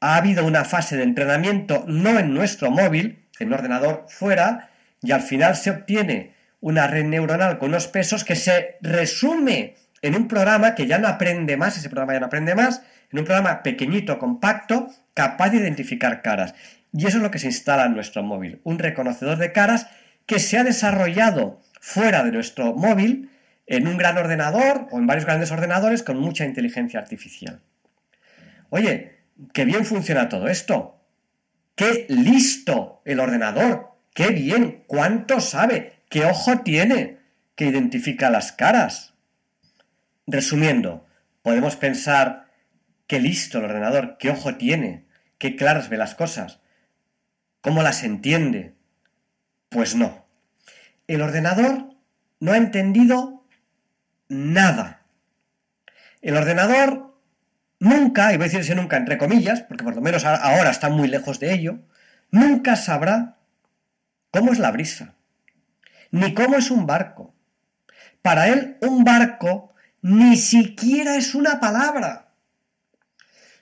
ha habido una fase de entrenamiento no en nuestro móvil, en un ordenador fuera, y al final se obtiene una red neuronal con unos pesos que se resume en un programa que ya no aprende más, ese programa ya no aprende más, en un programa pequeñito, compacto, capaz de identificar caras. Y eso es lo que se instala en nuestro móvil, un reconocedor de caras que se ha desarrollado fuera de nuestro móvil en un gran ordenador o en varios grandes ordenadores con mucha inteligencia artificial. Oye, qué bien funciona todo esto. Qué listo el ordenador. Qué bien. ¿Cuánto sabe? ¿Qué ojo tiene que identifica las caras? Resumiendo, podemos pensar qué listo el ordenador, qué ojo tiene, qué claras ve las cosas, cómo las entiende. Pues no. El ordenador no ha entendido nada. El ordenador nunca, y voy a decirse nunca entre comillas, porque por lo menos ahora está muy lejos de ello, nunca sabrá cómo es la brisa, ni cómo es un barco. Para él, un barco ni siquiera es una palabra.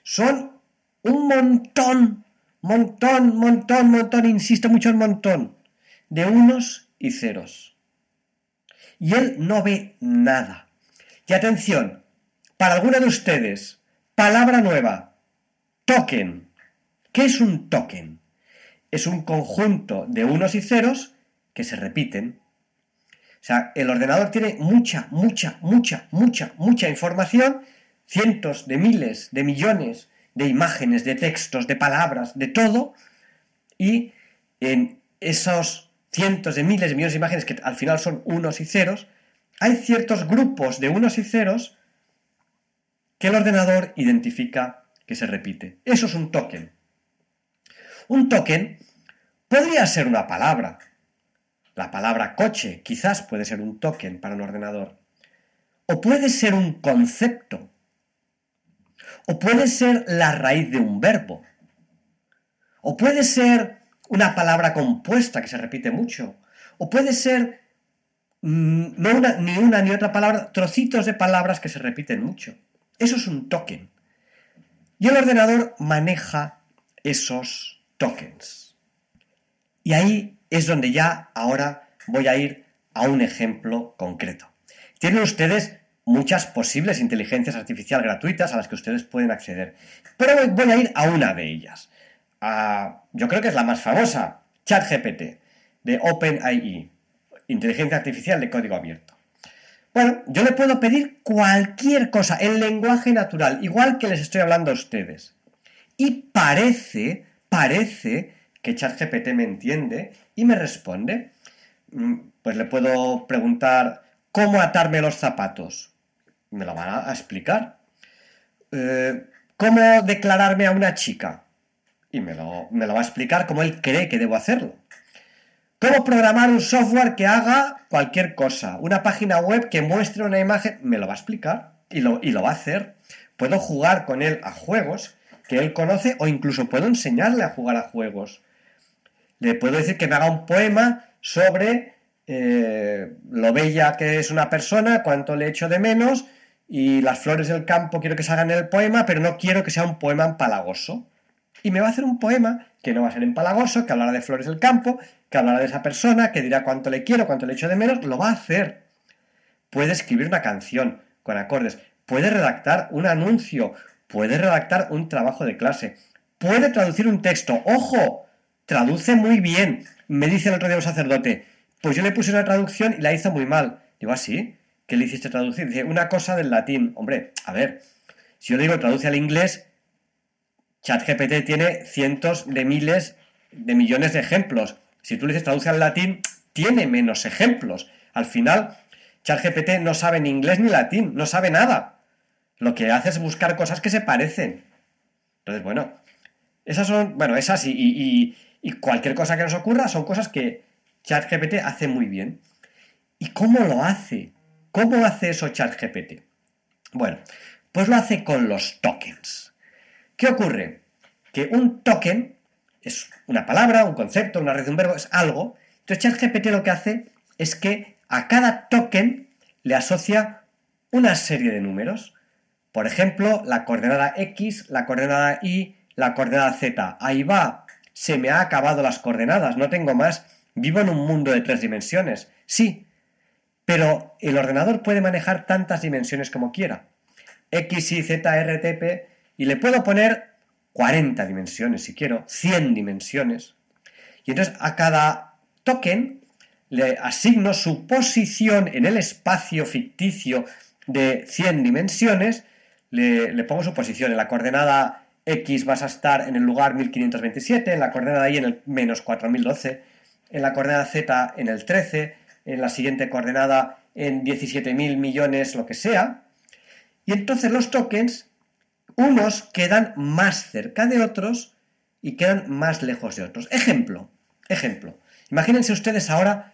Son un montón, montón, montón, montón, insisto mucho en montón, de unos y ceros. Y él no ve nada. Y atención, para alguno de ustedes, Palabra nueva. Token. ¿Qué es un token? Es un conjunto de unos y ceros que se repiten. O sea, el ordenador tiene mucha, mucha, mucha, mucha, mucha información, cientos de miles, de millones de imágenes, de textos, de palabras, de todo, y en esos cientos de miles de millones de imágenes que al final son unos y ceros, hay ciertos grupos de unos y ceros que el ordenador identifica que se repite. Eso es un token. Un token podría ser una palabra. La palabra coche quizás puede ser un token para un ordenador. O puede ser un concepto. O puede ser la raíz de un verbo. O puede ser una palabra compuesta que se repite mucho. O puede ser mm, no ni una ni otra palabra, trocitos de palabras que se repiten mucho. Eso es un token. Y el ordenador maneja esos tokens. Y ahí es donde ya ahora voy a ir a un ejemplo concreto. Tienen ustedes muchas posibles inteligencias artificiales gratuitas a las que ustedes pueden acceder. Pero voy a ir a una de ellas. yo creo que es la más famosa, ChatGPT, de OpenAI, inteligencia artificial de código abierto. Bueno, yo le puedo pedir cualquier cosa en lenguaje natural, igual que les estoy hablando a ustedes. Y parece, parece que ChatGPT me entiende y me responde. Mm, pues le puedo preguntar cómo atarme los zapatos. Me lo va a explicar. Eh, ¿Cómo declararme a una chica? Y me lo, me lo va a explicar como él cree que debo hacerlo. ¿Cómo programar un software que haga cualquier cosa? Una página web que muestre una imagen, me lo va a explicar y lo, y lo va a hacer. Puedo jugar con él a juegos que él conoce o incluso puedo enseñarle a jugar a juegos. Le puedo decir que me haga un poema sobre eh, lo bella que es una persona, cuánto le echo de menos y las flores del campo quiero que salgan en el poema, pero no quiero que sea un poema empalagoso. Y me va a hacer un poema que no va a ser empalagoso, que hablará de flores del campo, que hablará de esa persona, que dirá cuánto le quiero, cuánto le echo de menos, lo va a hacer. Puede escribir una canción con acordes, puede redactar un anuncio, puede redactar un trabajo de clase, puede traducir un texto. ¡Ojo! Traduce muy bien. Me dice el otro día un sacerdote, pues yo le puse una traducción y la hizo muy mal. Digo, ¿así? ¿Ah, ¿Qué le hiciste traducir? Dice, una cosa del latín. Hombre, a ver, si yo le digo traduce al inglés, ChatGPT tiene cientos de miles de millones de ejemplos. Si tú le dices traduce al latín, tiene menos ejemplos. Al final, ChatGPT no sabe ni inglés ni latín, no sabe nada. Lo que hace es buscar cosas que se parecen. Entonces, bueno, esas son, bueno, esas y, y, cualquier cosa que nos ocurra son cosas que ChatGPT hace muy bien. ¿Y cómo lo hace? ¿Cómo hace eso ChatGPT? Bueno, pues lo hace con los tokens. ¿Qué ocurre? Que un token es una palabra, un concepto, una red un verbo, es algo. Entonces ChatGPT lo que hace es que a cada token le asocia una serie de números. Por ejemplo, la coordenada X, la coordenada Y, la coordenada Z. Ahí va. Se me ha acabado las coordenadas, no tengo más. Vivo en un mundo de tres dimensiones. Sí, pero el ordenador puede manejar tantas dimensiones como quiera. X, Y, Z, R, T, P, y le puedo poner 40 dimensiones si quiero, 100 dimensiones. Y entonces a cada token le asigno su posición en el espacio ficticio de 100 dimensiones, le, pongo su posición. En la coordenada X vas a estar en el lugar 1527, en la coordenada Y en el menos 4012, en la coordenada Z en el 13, en la siguiente coordenada en 17.000 millones, lo que sea. Y entonces los tokens unos quedan más cerca de otros y quedan más lejos de otros. Ejemplo, ejemplo. Imagínense ustedes ahora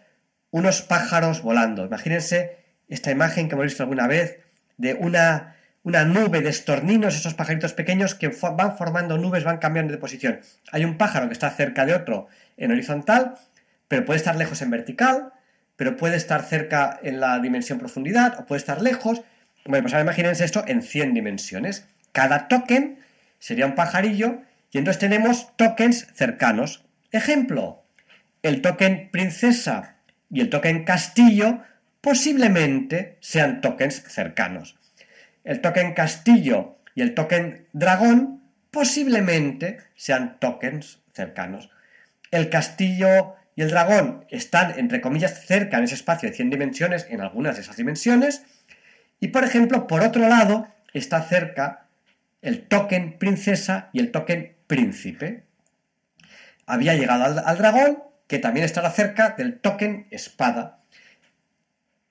unos pájaros volando. Imagínense esta imagen que hemos visto alguna vez de una, una nube de estorninos, esos pajaritos pequeños que van formando nubes, van cambiando de posición. Hay un pájaro que está cerca de otro en horizontal, pero puede estar lejos en vertical, pero puede estar cerca en la dimensión profundidad o puede estar lejos. Bueno, pues ahora imagínense esto en 100 dimensiones. Cada token sería un pajarillo y entonces tenemos tokens cercanos. Ejemplo, el token princesa y el token castillo posiblemente sean tokens cercanos. El token castillo y el token dragón posiblemente sean tokens cercanos. El castillo y el dragón están, entre comillas, cerca en ese espacio de 100 dimensiones, en algunas de esas dimensiones. Y, por ejemplo, por otro lado, está cerca el token princesa y el token príncipe. Había llegado al, dragón, que también estará cerca del token espada.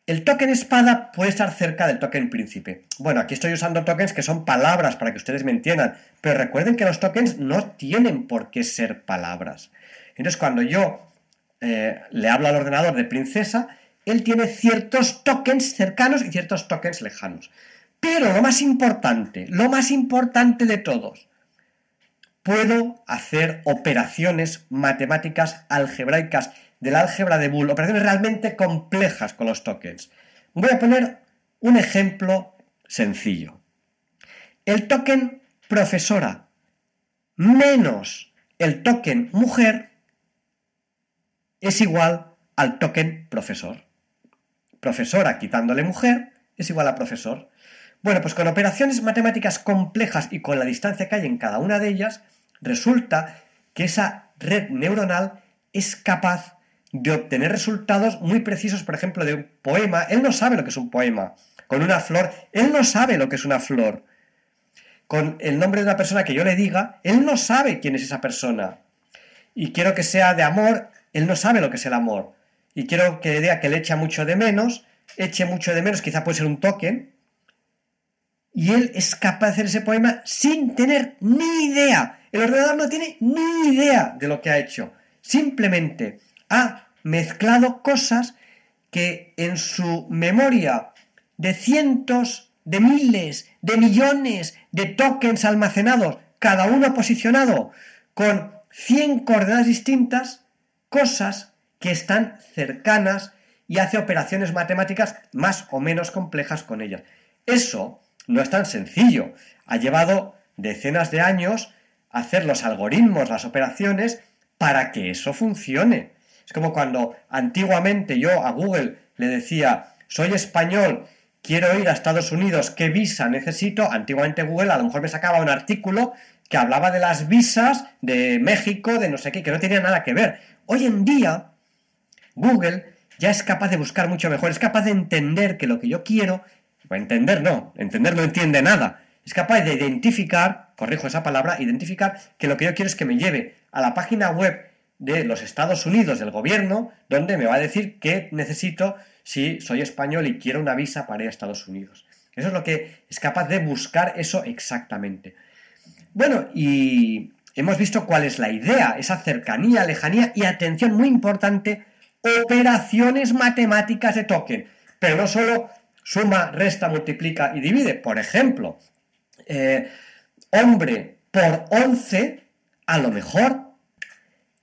El token espada puede estar cerca del token príncipe. Bueno, aquí estoy usando tokens que son palabras para que ustedes me entiendan, pero recuerden que los tokens no tienen por qué ser palabras. Entonces, cuando yo eh, le hablo al ordenador de princesa, él tiene ciertos tokens cercanos y ciertos tokens lejanos. Pero lo más importante, lo más importante de todos, puedo hacer operaciones matemáticas algebraicas del álgebra de Boole, operaciones realmente complejas con los tokens. Voy a poner un ejemplo sencillo. El token profesora menos el token mujer es igual al token profesor. Profesora quitándole mujer es igual a profesor. Bueno, pues con operaciones matemáticas complejas y con la distancia que hay en cada una de ellas, resulta que esa red neuronal es capaz de obtener resultados muy precisos, por ejemplo, de un poema. Él no sabe lo que es un poema. Con una flor, él no sabe lo que es una flor. Con el nombre de una persona que yo le diga, él no sabe quién es esa persona. Y quiero que sea de amor, él no sabe lo que es el amor. Y quiero que diga que le echa mucho de menos, eche mucho de menos, quizá puede ser un token, y él es capaz de hacer ese poema sin tener ni idea. El ordenador no tiene ni idea de lo que ha hecho. Simplemente ha mezclado cosas que en su memoria de cientos, de miles, de millones de tokens almacenados, cada uno posicionado con 100 coordenadas distintas, cosas que están cercanas y hace operaciones matemáticas más o menos complejas con ellas. Eso no es tan sencillo. Ha llevado decenas de años hacer los algoritmos, las operaciones, para que eso funcione. Es como cuando antiguamente yo a Google le decía, soy español, quiero ir a Estados Unidos, ¿qué visa necesito? Antiguamente Google a lo mejor me sacaba un artículo que hablaba de las visas de México, de no sé qué, que no tenía nada que ver. Hoy en día, Google ya es capaz de buscar mucho mejor, es capaz de entender que lo que yo quiero entender no, entender no entiende nada. Es capaz de identificar, corrijo esa palabra, identificar que lo que yo quiero es que me lleve a la página web de los Estados Unidos del gobierno, donde me va a decir qué necesito si soy español y quiero una visa para ir a Estados Unidos. Eso es lo que es capaz de buscar eso exactamente. Bueno, y hemos visto cuál es la idea, esa cercanía, lejanía y atención muy importante, operaciones matemáticas de token. Pero no solo suma, resta, multiplica y divide. Por ejemplo, eh, hombre por 11, a lo mejor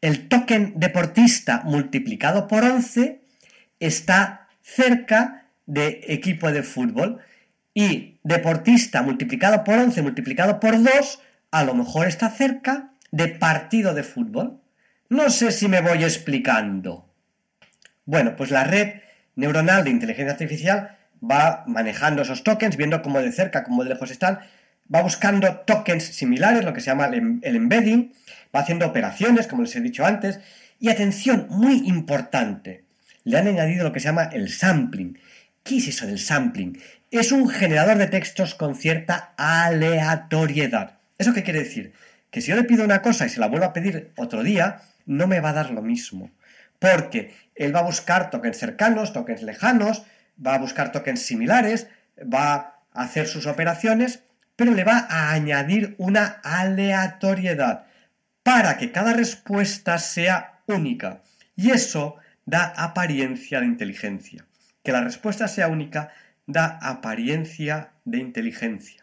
el token deportista multiplicado por 11 está cerca de equipo de fútbol y deportista multiplicado por 11 multiplicado por 2 a lo mejor está cerca de partido de fútbol. No sé si me voy explicando. Bueno, pues la red neuronal de inteligencia artificial va manejando esos tokens, viendo cómo de cerca, cómo de lejos están, va buscando tokens similares, lo que se llama el, embedding, va haciendo operaciones, como les he dicho antes, y atención, muy importante, le han añadido lo que se llama el sampling. ¿Qué es eso del sampling? Es un generador de textos con cierta aleatoriedad. ¿Eso qué quiere decir? Que si yo le pido una cosa y se la vuelvo a pedir otro día, no me va a dar lo mismo. Porque él va a buscar tokens cercanos, tokens lejanos, va a buscar tokens similares, va a hacer sus operaciones, pero le va a añadir una aleatoriedad para que cada respuesta sea única. Y eso da apariencia de inteligencia. Que la respuesta sea única da apariencia de inteligencia.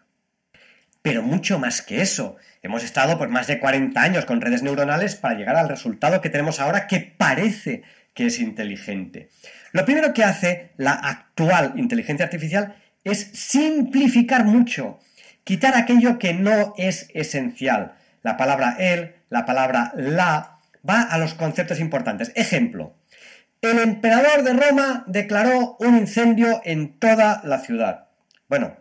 Pero mucho más que eso. Hemos estado por más de 40 años con redes neuronales para llegar al resultado que tenemos ahora que parece que es inteligente. Lo primero que hace la actual inteligencia artificial es simplificar mucho, quitar aquello que no es esencial. La palabra el, la palabra la, va a los conceptos importantes. Ejemplo, el emperador de Roma declaró un incendio en toda la ciudad. Bueno,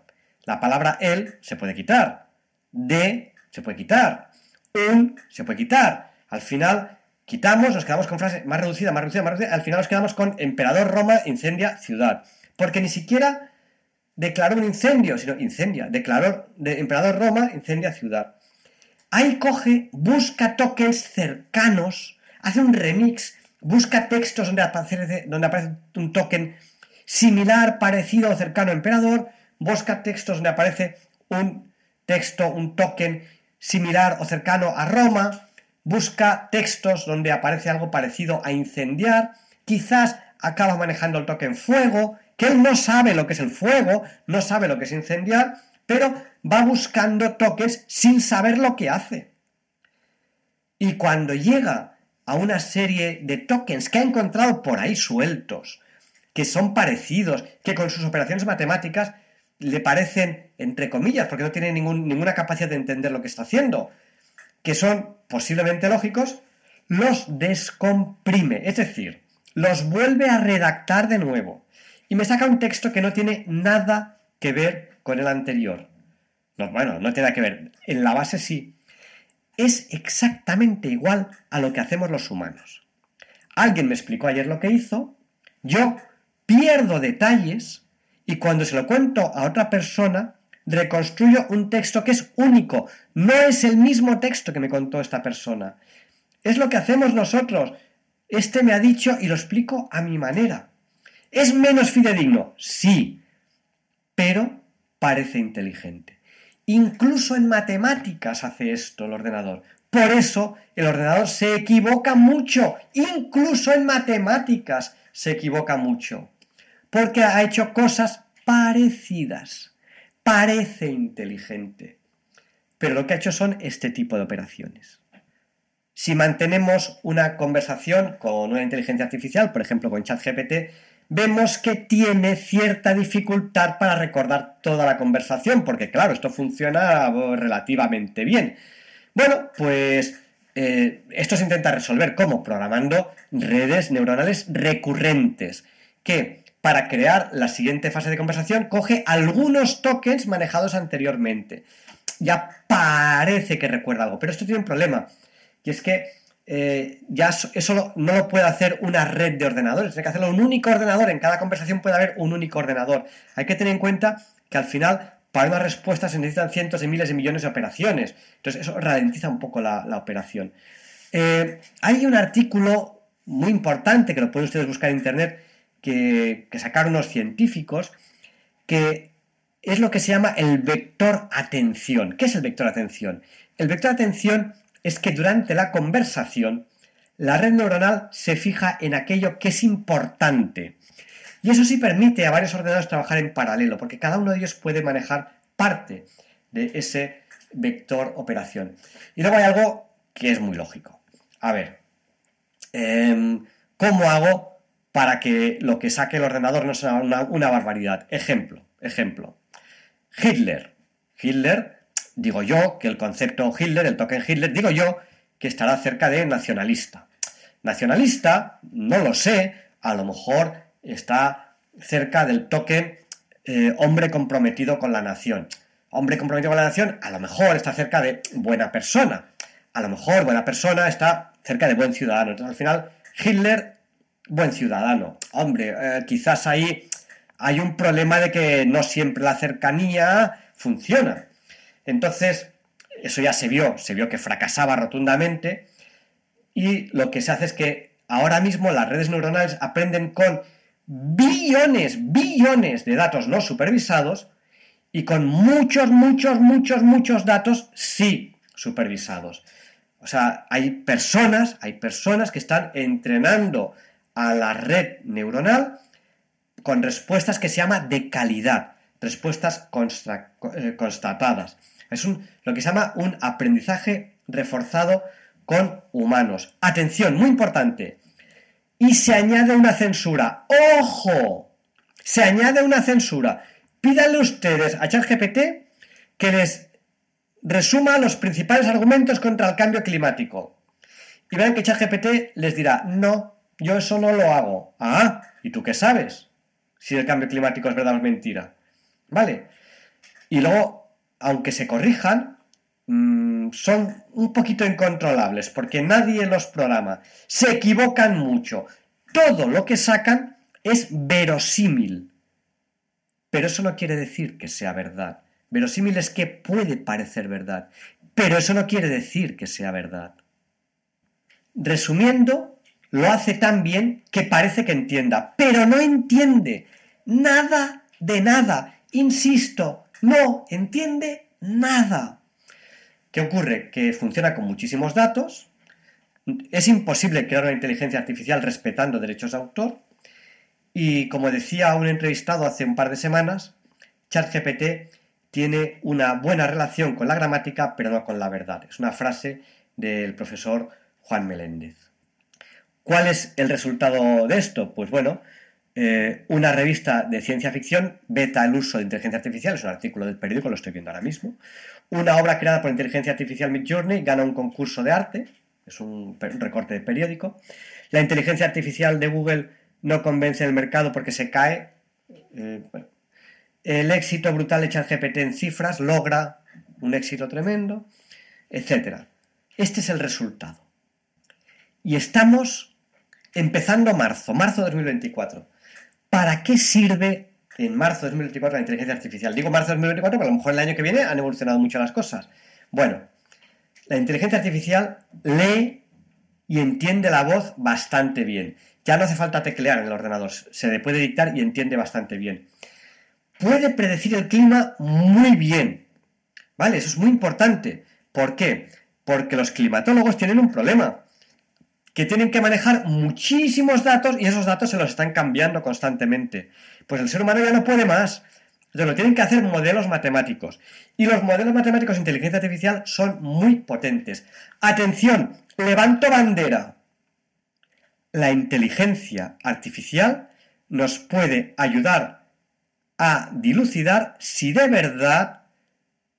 la palabra el se puede quitar, de se puede quitar, un se puede quitar. Al final Quitamos, nos quedamos con frase más reducida, más reducida, más reducida. Al final nos quedamos con Emperador Roma incendia ciudad. Porque ni siquiera declaró un incendio, sino incendia. Declaró de Emperador Roma incendia ciudad. Ahí coge, busca tokens cercanos, hace un remix, busca textos donde aparece, donde aparece un token similar, parecido o cercano a Emperador, busca textos donde aparece un texto, un token similar o cercano a Roma, busca textos donde aparece algo parecido a incendiar, quizás acaba manejando el token fuego, que él no sabe lo que es el fuego, no sabe lo que es incendiar, pero va buscando tokens sin saber lo que hace. Y cuando llega a una serie de tokens que ha encontrado por ahí sueltos, que son parecidos, que con sus operaciones matemáticas le parecen, entre comillas, porque no tiene ninguna capacidad de entender lo que está haciendo, que son posiblemente lógicos, los descomprime, es decir, los vuelve a redactar de nuevo y me saca un texto que no tiene nada que ver con el anterior. No, bueno, no tiene nada que ver. En la base sí. Es exactamente igual a lo que hacemos los humanos. Alguien me explicó ayer lo que hizo, yo pierdo detalles y cuando se lo cuento a otra persona, reconstruyo un texto que es único. No es el mismo texto que me contó esta persona. Es lo que hacemos nosotros. Este me ha dicho y lo explico a mi manera. ¿Es menos fidedigno? Sí, pero parece inteligente. Incluso en matemáticas hace esto el ordenador. Por eso el ordenador se equivoca mucho. Incluso en matemáticas se equivoca mucho. Porque ha hecho cosas parecidas. Parece inteligente. Pero lo que ha hecho son este tipo de operaciones. Si mantenemos una conversación con una inteligencia artificial, por ejemplo con ChatGPT, vemos que tiene cierta dificultad para recordar toda la conversación, porque claro, esto funciona relativamente bien. Bueno, pues eh, esto se intenta resolver como programando redes neuronales recurrentes, que para crear la siguiente fase de conversación coge algunos tokens manejados anteriormente. Ya parece que recuerda algo, pero esto tiene un problema, y es que eh, ya eso no lo puede hacer una red de ordenadores, tiene que hacerlo un único ordenador, en cada conversación puede haber un único ordenador. Hay que tener en cuenta que al final para una respuesta se necesitan cientos de miles de millones de operaciones, entonces eso ralentiza un poco la, operación. Eh, hay un artículo muy importante que lo pueden ustedes buscar en internet que, sacaron unos científicos que es lo que se llama el vector atención. ¿Qué es el vector atención? El vector atención es que durante la conversación la red neuronal se fija en aquello que es importante. Y eso sí permite a varios ordenadores trabajar en paralelo, porque cada uno de ellos puede manejar parte de ese vector operación. Y luego hay algo que es muy lógico. A ver, em, ¿cómo hago para que lo que saque el ordenador no sea una, barbaridad? Ejemplo, ejemplo. Hitler. Hitler digo yo que el concepto Hitler, el token Hitler, digo yo que estará cerca de nacionalista. Nacionalista, no lo sé, a lo mejor está cerca del token eh, hombre comprometido con la nación. Hombre comprometido con la nación, a lo mejor está cerca de buena persona. A lo mejor buena persona está cerca de buen ciudadano. Entonces, al final, Hitler, buen ciudadano. Hombre, eh, quizás ahí hay un problema de que no siempre la cercanía funciona. Entonces, eso ya se vio, se vio que fracasaba rotundamente y lo que se hace es que ahora mismo las redes neuronales aprenden con billones, billones de datos no supervisados y con muchos, muchos, muchos, muchos datos sí supervisados. O sea, hay personas, hay personas que están entrenando a la red neuronal con respuestas que se llama de calidad, respuestas eh, constatadas. Es lo que se llama un aprendizaje reforzado con humanos. Atención, muy importante. Y se añade una censura. ¡Ojo! Se añade una censura. Pídanle ustedes a ChatGPT que les resuma los principales argumentos contra el cambio climático. Y verán que ChatGPT les dirá, no, yo eso no lo hago. Ah, ¿y tú qué sabes? Si el cambio climático es verdad o mentira. ¿Vale? Y luego aunque se corrijan, mm, son un poquito incontrolables porque nadie los programa. Se equivocan mucho. Todo lo que sacan es verosímil. Pero eso no quiere decir que sea verdad. Verosímil es que puede parecer verdad. Pero eso no quiere decir que sea verdad. Resumiendo, lo hace tan bien que parece que entienda, pero no entiende nada de nada. Insisto, no entiende nada. ¿Qué ocurre? Que funciona con muchísimos datos, es imposible crear una inteligencia artificial respetando derechos de autor y como decía un entrevistado hace un par de semanas, ChatGPT tiene una buena relación con la gramática pero no con la verdad. Es una frase del profesor Juan Meléndez. ¿Cuál es el resultado de esto? Pues bueno, eh, una revista de ciencia ficción veta el uso de inteligencia artificial, es un artículo del periódico, lo estoy viendo ahora mismo. Una obra creada por inteligencia artificial Midjourney gana un concurso de arte, es un, recorte de periódico. La inteligencia artificial de Google no convence el mercado porque se cae. Eh, el éxito brutal de ChatGPT en cifras logra un éxito tremendo, etc. Este es el resultado. Y estamos empezando marzo, marzo de 2024. ¿Para qué sirve en marzo de 2024 la inteligencia artificial? Digo marzo de 2024 porque a lo mejor el año que viene han evolucionado mucho las cosas. Bueno, la inteligencia artificial lee y entiende la voz bastante bien. Ya no hace falta teclear en el ordenador, se le puede dictar y entiende bastante bien. Puede predecir el clima muy bien. ¿Vale? Eso es muy importante. ¿Por qué? Porque los climatólogos tienen un problema que tienen que manejar muchísimos datos y esos datos se los están cambiando constantemente. Pues el ser humano ya no puede más. Entonces lo tienen que hacer modelos matemáticos. Y los modelos matemáticos de inteligencia artificial son muy potentes. Atención, levanto bandera. La inteligencia artificial nos puede ayudar a dilucidar si de verdad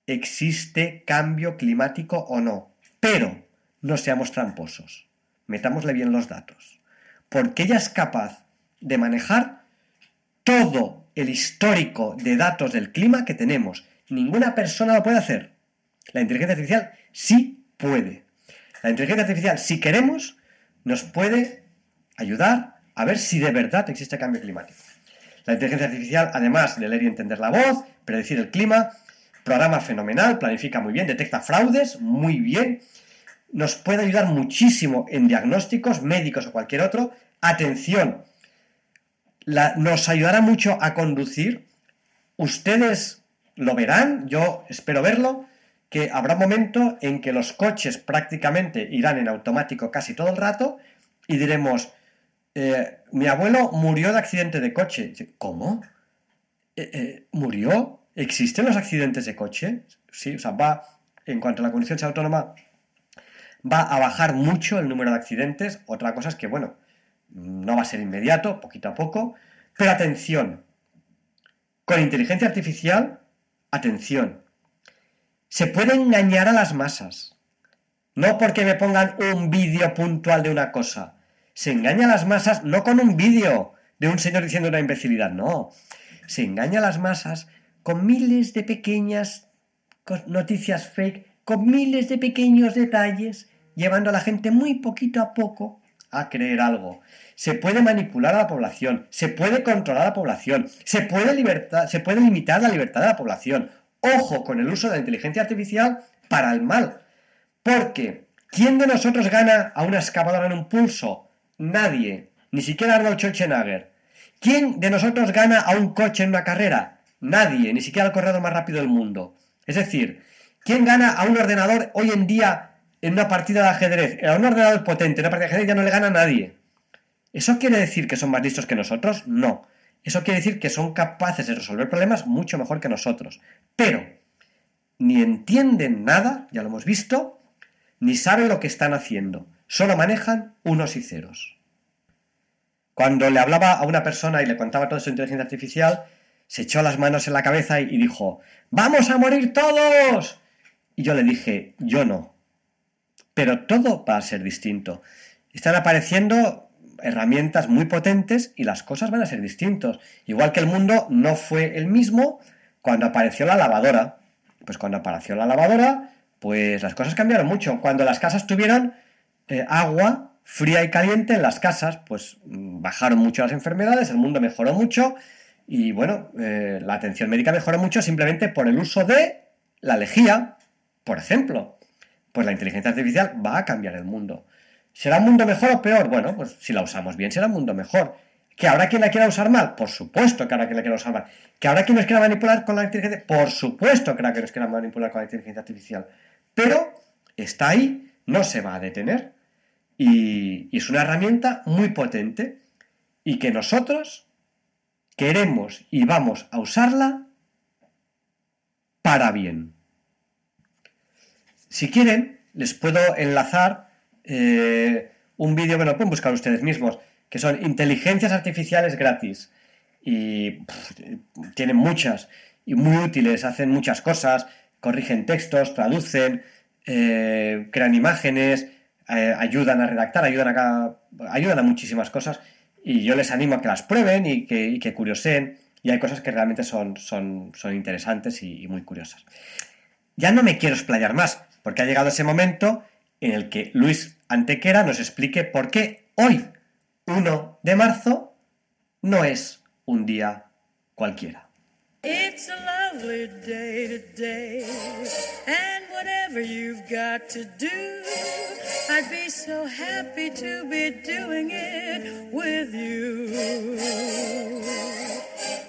existe cambio climático o no. Pero no seamos tramposos metámosle bien los datos, porque ella es capaz de manejar todo el histórico de datos del clima que tenemos. Ninguna persona lo puede hacer. La inteligencia artificial sí puede. La inteligencia artificial, si queremos, nos puede ayudar a ver si de verdad existe cambio climático. La inteligencia artificial, además de leer y entender la voz, predecir el clima, programa fenomenal, planifica muy bien, detecta fraudes muy bien, nos puede ayudar muchísimo en diagnósticos médicos o cualquier otro. Atención, nos ayudará mucho a conducir. Ustedes lo verán, yo espero verlo, que habrá momento en que los coches prácticamente irán en automático casi todo el rato y diremos, eh, mi abuelo murió de accidente de coche. ¿Cómo? Eh, eh, ¿Murió? ¿Existen los accidentes de coche? Sí, o sea, va, en cuanto a la conducción autónoma, va a bajar mucho el número de accidentes. Otra cosa es que, bueno, no va a ser inmediato, poquito a poco. Pero atención, con inteligencia artificial, atención, se puede engañar a las masas. No porque me pongan un vídeo puntual de una cosa. Se engaña a las masas no con un vídeo de un señor diciendo una imbecilidad, no. Se engaña a las masas con miles de pequeñas noticias fake, con miles de pequeños detalles llevando a la gente muy poquito a poco a creer algo. Se puede manipular a la población, se puede controlar a la población, se puede, limitar la libertad de la población. Ojo con el uso de la inteligencia artificial para el mal. Porque, ¿quién de nosotros gana a una excavadora en un pulso? Nadie. Ni siquiera Arnold Schwarzenegger. ¿Quién de nosotros gana a un coche en una carrera? Nadie, ni siquiera el corredor más rápido del mundo. Es decir, ¿quién gana a un ordenador hoy en día en una partida de ajedrez, en un ordenador potente, en una partida de ajedrez ya no le gana a nadie. ¿Eso quiere decir que son más listos que nosotros? No. Eso quiere decir que son capaces de resolver problemas mucho mejor que nosotros. Pero ni entienden nada, ya lo hemos visto, ni saben lo que están haciendo. Solo manejan unos y ceros. Cuando le hablaba a una persona y le contaba toda su inteligencia artificial, se echó las manos en la cabeza y dijo, ¡Vamos a morir todos! Y yo le dije, yo no. Pero todo va a ser distinto. Están apareciendo herramientas muy potentes y las cosas van a ser distintos. Igual que el mundo no fue el mismo cuando apareció la lavadora. Pues cuando apareció la lavadora, pues las cosas cambiaron mucho. Cuando las casas tuvieron eh, agua fría y caliente en las casas, pues mm, bajaron mucho las enfermedades, el mundo mejoró mucho y bueno, eh, la atención médica mejoró mucho simplemente por el uso de la lejía, por ejemplo pues la inteligencia artificial va a cambiar el mundo. ¿Será un mundo mejor o peor? Bueno, pues si la usamos bien será un mundo mejor. ¿Que habrá quien la quiera usar mal? Por supuesto que habrá quien la quiera usar mal. ¿Que habrá quien nos quiera manipular con la inteligencia? Por supuesto que habrá quien nos quiera manipular con la inteligencia artificial. Pero está ahí, no se va a detener. Y, y es una herramienta muy potente y que nosotros queremos y vamos a usarla para bien. Si quieren, les puedo enlazar eh, un vídeo, bueno, pueden buscar ustedes mismos, que son inteligencias artificiales gratis. Y tienen muchas y muy útiles, hacen muchas cosas, corrigen textos, traducen, eh, crean imágenes, eh, ayudan a redactar, ayudan a, ayudan a muchísimas cosas y yo les animo a que las prueben y que, y que curioseen y hay cosas que realmente son, son, son interesantes y, muy curiosas. Ya no me quiero explayar más, porque ha llegado ese momento en el que Luis Antequera nos explique por qué hoy, 1 de marzo, no es un día cualquiera. It's a lovely day today, and whatever you've got to do, I'd be so happy to be doing it with you.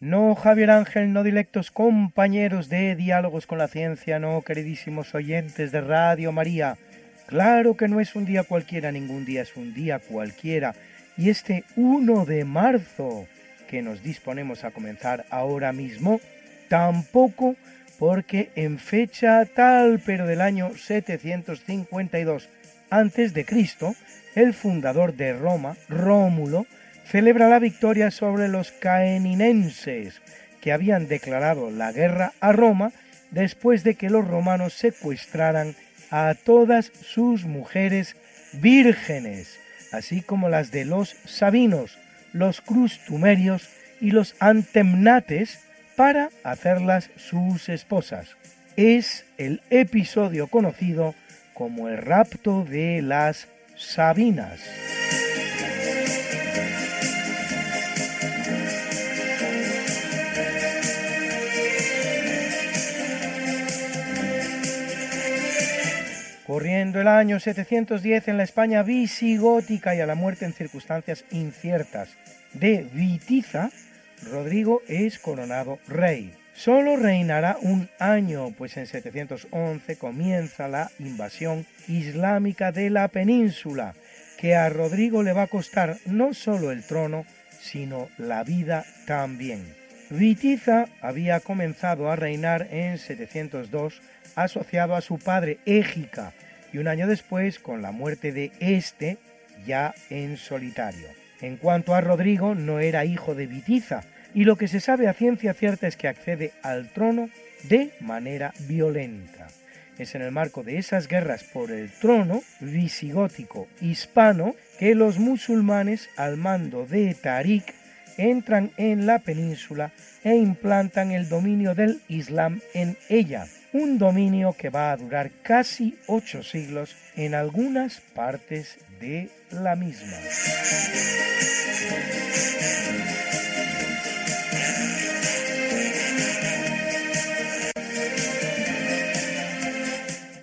No, Javier Ángel, no directos compañeros de Diálogos con la Ciencia, no, queridísimos oyentes de Radio María. Claro que no es un día cualquiera, ningún día es un día cualquiera. Y este 1 de marzo, que nos disponemos a comenzar ahora mismo, tampoco porque en fecha tal pero del año 752 a.C., el fundador de Roma, Rómulo, celebra la victoria sobre los caeninenses, que habían declarado la guerra a Roma después de que los romanos secuestraran a todas sus mujeres vírgenes, así como las de los sabinos, los crustumerios y los antemnates, para hacerlas sus esposas. Es el episodio conocido como el rapto de las Sabinas. Corriendo el año 710 en la España visigótica y a la muerte en circunstancias inciertas de Vitiza, Rodrigo es coronado rey. Solo reinará un año, pues en 711 comienza la invasión islámica de la península, que a Rodrigo le va a costar no solo el trono, sino la vida también. Vitiza había comenzado a reinar en 702 asociado a su padre Égica y un año después con la muerte de este ya en solitario. En cuanto a Rodrigo, no era hijo de Vitiza, y lo que se sabe a ciencia cierta es que accede al trono de manera violenta. Es en el marco de esas guerras por el trono visigótico hispano que los musulmanes al mando de Tarik entran en la península e implantan el dominio del Islam en ella, un dominio que va a durar casi ocho siglos en algunas partes de la misma.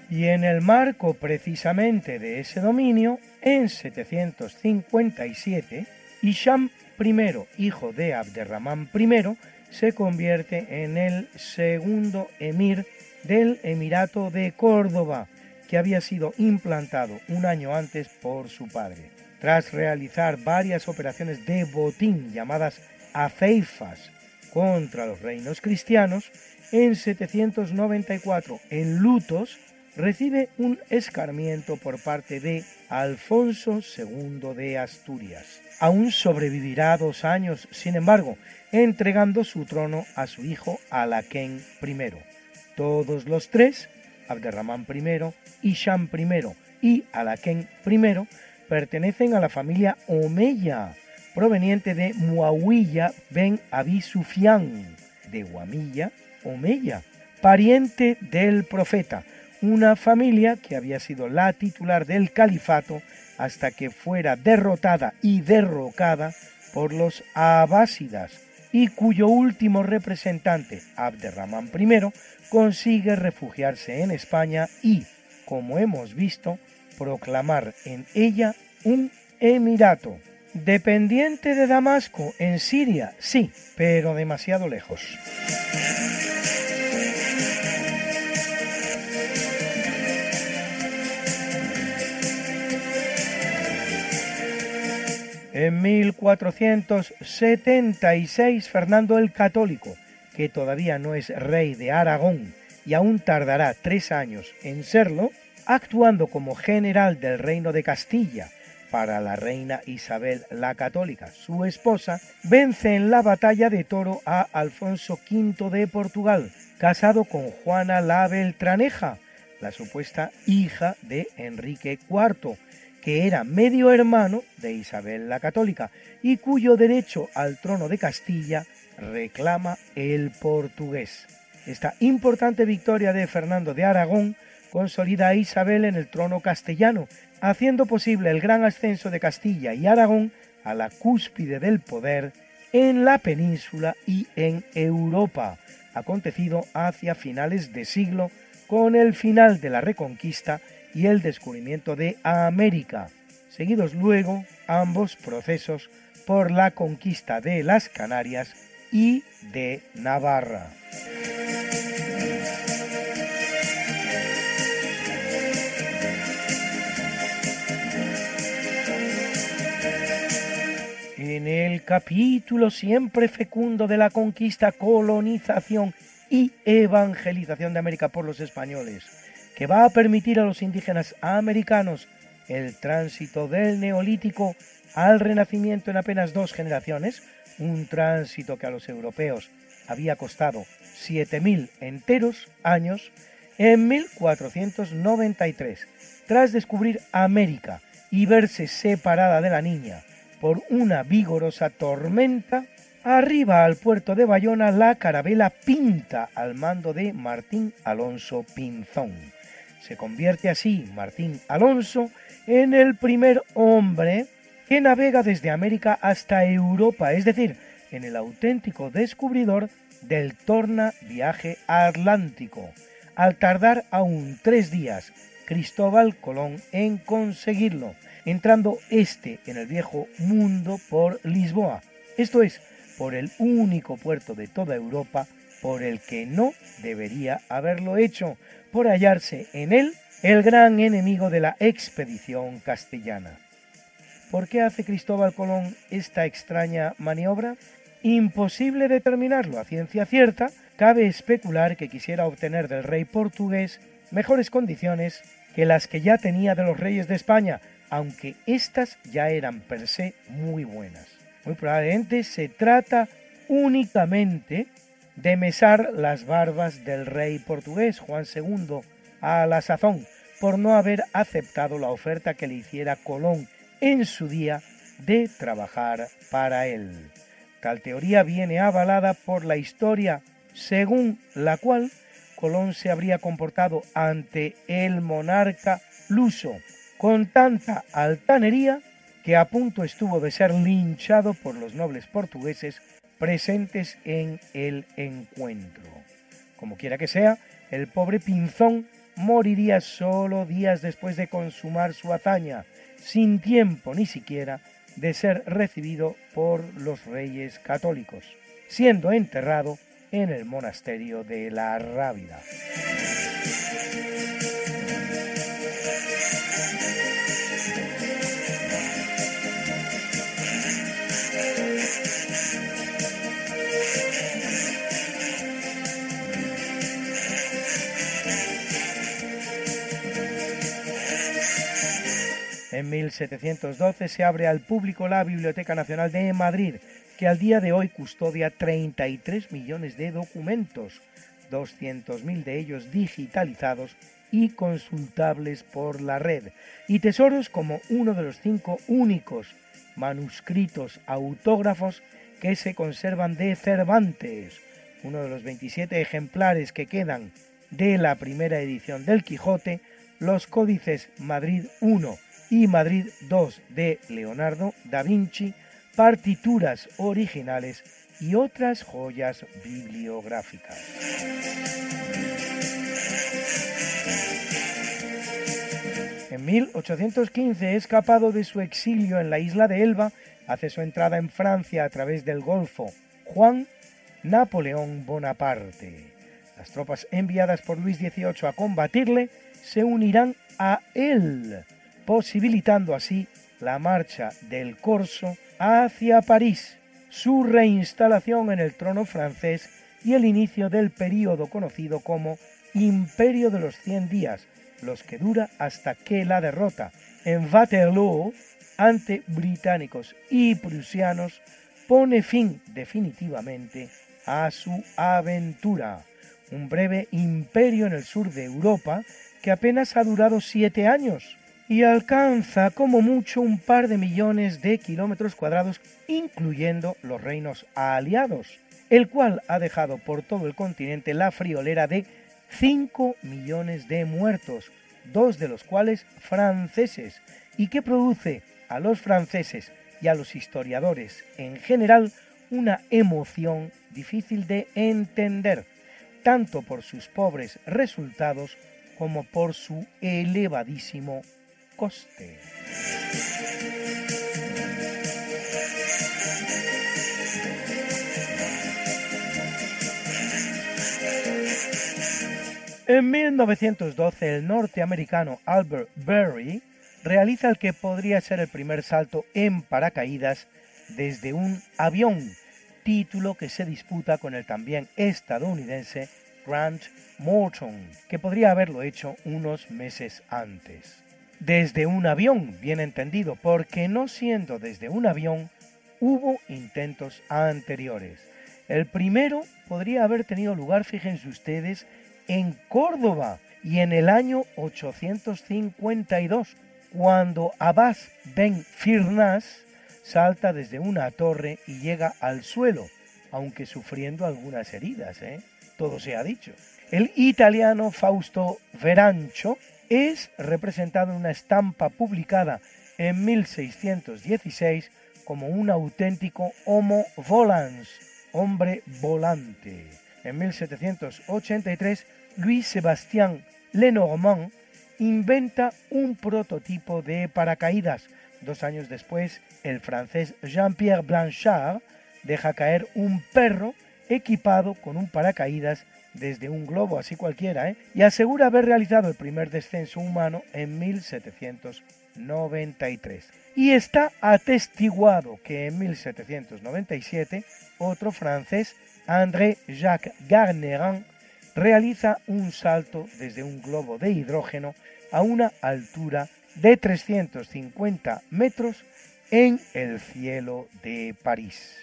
Y en el marco precisamente de ese dominio, en 757, Isham I, hijo de Abderramán I, se convierte en el segundo emir del Emirato de Córdoba, que había sido implantado un año antes por su padre. Tras realizar varias operaciones de botín llamadas afeifas contra los reinos cristianos, en 794 en Lutos recibe un escarmiento por parte de Alfonso II de Asturias. Aún sobrevivirá dos años, sin embargo, entregando su trono a su hijo Alaquén I. Todos los tres, Abderramán I, Isham I y Alaquén I, pertenecen a la familia Omeya, proveniente de Muawiyah ben Abi de Guamilla, Omeya, pariente del profeta, una familia que había sido la titular del califato hasta que fuera derrotada y derrocada por los abásidas y cuyo último representante, Abderramán I, consigue refugiarse en España y, como hemos visto, proclamar en ella un emirato. Dependiente de Damasco, en Siria, sí, pero demasiado lejos. En 1476, Fernando el Católico, que todavía no es rey de Aragón y aún tardará tres años en serlo, actuando como general del reino de Castilla. Para la reina Isabel la Católica, su esposa, vence en la batalla de Toro a Alfonso V de Portugal, casado con Juana la Beltraneja, la supuesta hija de Enrique IV, que era medio hermano de Isabel la Católica y cuyo derecho al trono de Castilla reclama el portugués. Esta importante victoria de Fernando de Aragón consolida a Isabel en el trono castellano, haciendo posible el gran ascenso de Castilla y Aragón a la cúspide del poder en la península y en Europa, acontecido hacia finales de siglo con el final de la Reconquista y el descubrimiento de América, seguidos luego ambos procesos por la conquista de las Canarias y de Navarra. En el capítulo siempre fecundo de la conquista, colonización y evangelización de América por los españoles, que va a permitir a los indígenas americanos el tránsito del neolítico al renacimiento en apenas dos generaciones, un tránsito que a los europeos había costado 7.000 enteros años, en 1493, tras descubrir América y verse separada de la niña por una vigorosa tormenta, arriba al puerto de Bayona la carabela Pinta al mando de Martín Alonso Pinzón. Se convierte así Martín Alonso en el primer hombre que navega desde América hasta Europa, es decir, en el auténtico descubridor del torna viaje atlántico, al tardar aún tres días Cristóbal Colón en conseguirlo, entrando este en el viejo mundo por Lisboa, esto es, por el único puerto de toda Europa por el que no debería haberlo hecho, por hallarse en él el gran enemigo de la expedición castellana. ¿Por qué hace Cristóbal Colón esta extraña maniobra? Imposible determinarlo a ciencia cierta, cabe especular que quisiera obtener del rey portugués mejores condiciones que las que ya tenía de los reyes de España, aunque éstas ya eran per se muy buenas. Muy probablemente se trata únicamente de mesar las barbas del rey portugués Juan II a la sazón por no haber aceptado la oferta que le hiciera Colón en su día de trabajar para él. Tal teoría viene avalada por la historia según la cual Colón se habría comportado ante el monarca luso con tanta altanería que a punto estuvo de ser linchado por los nobles portugueses presentes en el encuentro. Como quiera que sea, el pobre Pinzón moriría solo días después de consumar su hazaña, sin tiempo ni siquiera de ser recibido por los reyes católicos, siendo enterrado en el monasterio de la Rábida. 1712 se abre al público la Biblioteca Nacional de Madrid, que al día de hoy custodia 33 millones de documentos, 200.000 de ellos digitalizados y consultables por la red, y tesoros como uno de los cinco únicos manuscritos autógrafos que se conservan de Cervantes, uno de los 27 ejemplares que quedan de la primera edición del Quijote, los códices Madrid I y Madrid II de Leonardo da Vinci, partituras originales y otras joyas bibliográficas. En 1815, escapado de su exilio en la isla de Elba, hace su entrada en Francia a través del Golfo Juan Napoleón Bonaparte. Las tropas enviadas por Luis XVIII a combatirle se unirán a él, posibilitando así la marcha del corso hacia París, su reinstalación en el trono francés y el inicio del período conocido como Imperio de los Cien Días, los que dura hasta que la derrota en Waterloo ante británicos y prusianos pone fin definitivamente a su aventura. Un breve imperio en el sur de Europa que apenas ha durado siete años y alcanza como mucho un par de millones de kilómetros cuadrados, incluyendo los reinos aliados, el cual ha dejado por todo el continente la friolera de 5 millones de muertos, dos de los cuales franceses, y que produce a los franceses y a los historiadores en general una emoción difícil de entender, tanto por sus pobres resultados como por su elevadísimo En 1912 el norteamericano Albert Berry realiza el que podría ser el primer salto en paracaídas desde un avión, título que se disputa con el también estadounidense Grant Morton, que podría haberlo hecho unos meses antes. Desde un avión, bien entendido, porque no siendo desde un avión, hubo intentos anteriores. El primero podría haber tenido lugar, fíjense ustedes, en Córdoba y en el año 852, cuando Abbas ben Firnas salta desde una torre y llega al suelo, aunque sufriendo algunas heridas, ¿eh? todo se ha dicho. El italiano Fausto Verancho es representado en una estampa publicada en 1616 como un auténtico homo volans, hombre volante. En 1783, Louis Sébastien Lenormand inventa un prototipo de paracaídas. Dos años después, el francés Jean-Pierre Blanchard deja caer un perro equipado con un paracaídas desde un globo, así cualquiera, ¿eh? y asegura haber realizado el primer descenso humano en 1793. Y está atestiguado que en 1797 otro francés, André Jacques Garnerin, realiza un salto desde un globo de hidrógeno a una altura de 350 metros en el cielo de París.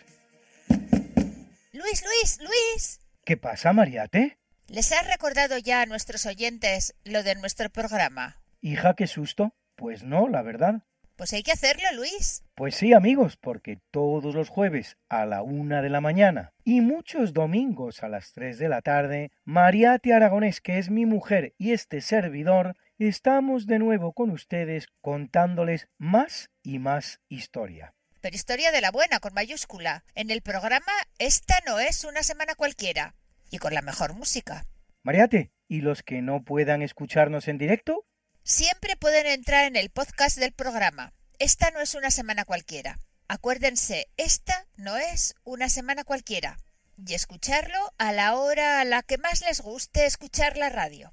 Luis, Luis, Luis. ¿Qué pasa, Mariate? ¿Les has recordado ya a nuestros oyentes lo de nuestro programa? Hija, qué susto. Pues no, la verdad. Pues hay que hacerlo, Luis. Pues sí, amigos, porque todos los jueves a la una de la mañana y muchos domingos a las tres de la tarde, Mariate Aragonés, que es mi mujer y este servidor, estamos de nuevo con ustedes contándoles más y más historia. Pero historia de la buena, con mayúscula. En el programa Esta no es una semana cualquiera. Y con la mejor música. Mariate, ¿y los que no puedan escucharnos en directo? Siempre pueden entrar en el podcast del programa. Esta no es una semana cualquiera. Acuérdense, esta no es una semana cualquiera. Y escucharlo a la hora a la que más les guste escuchar la radio.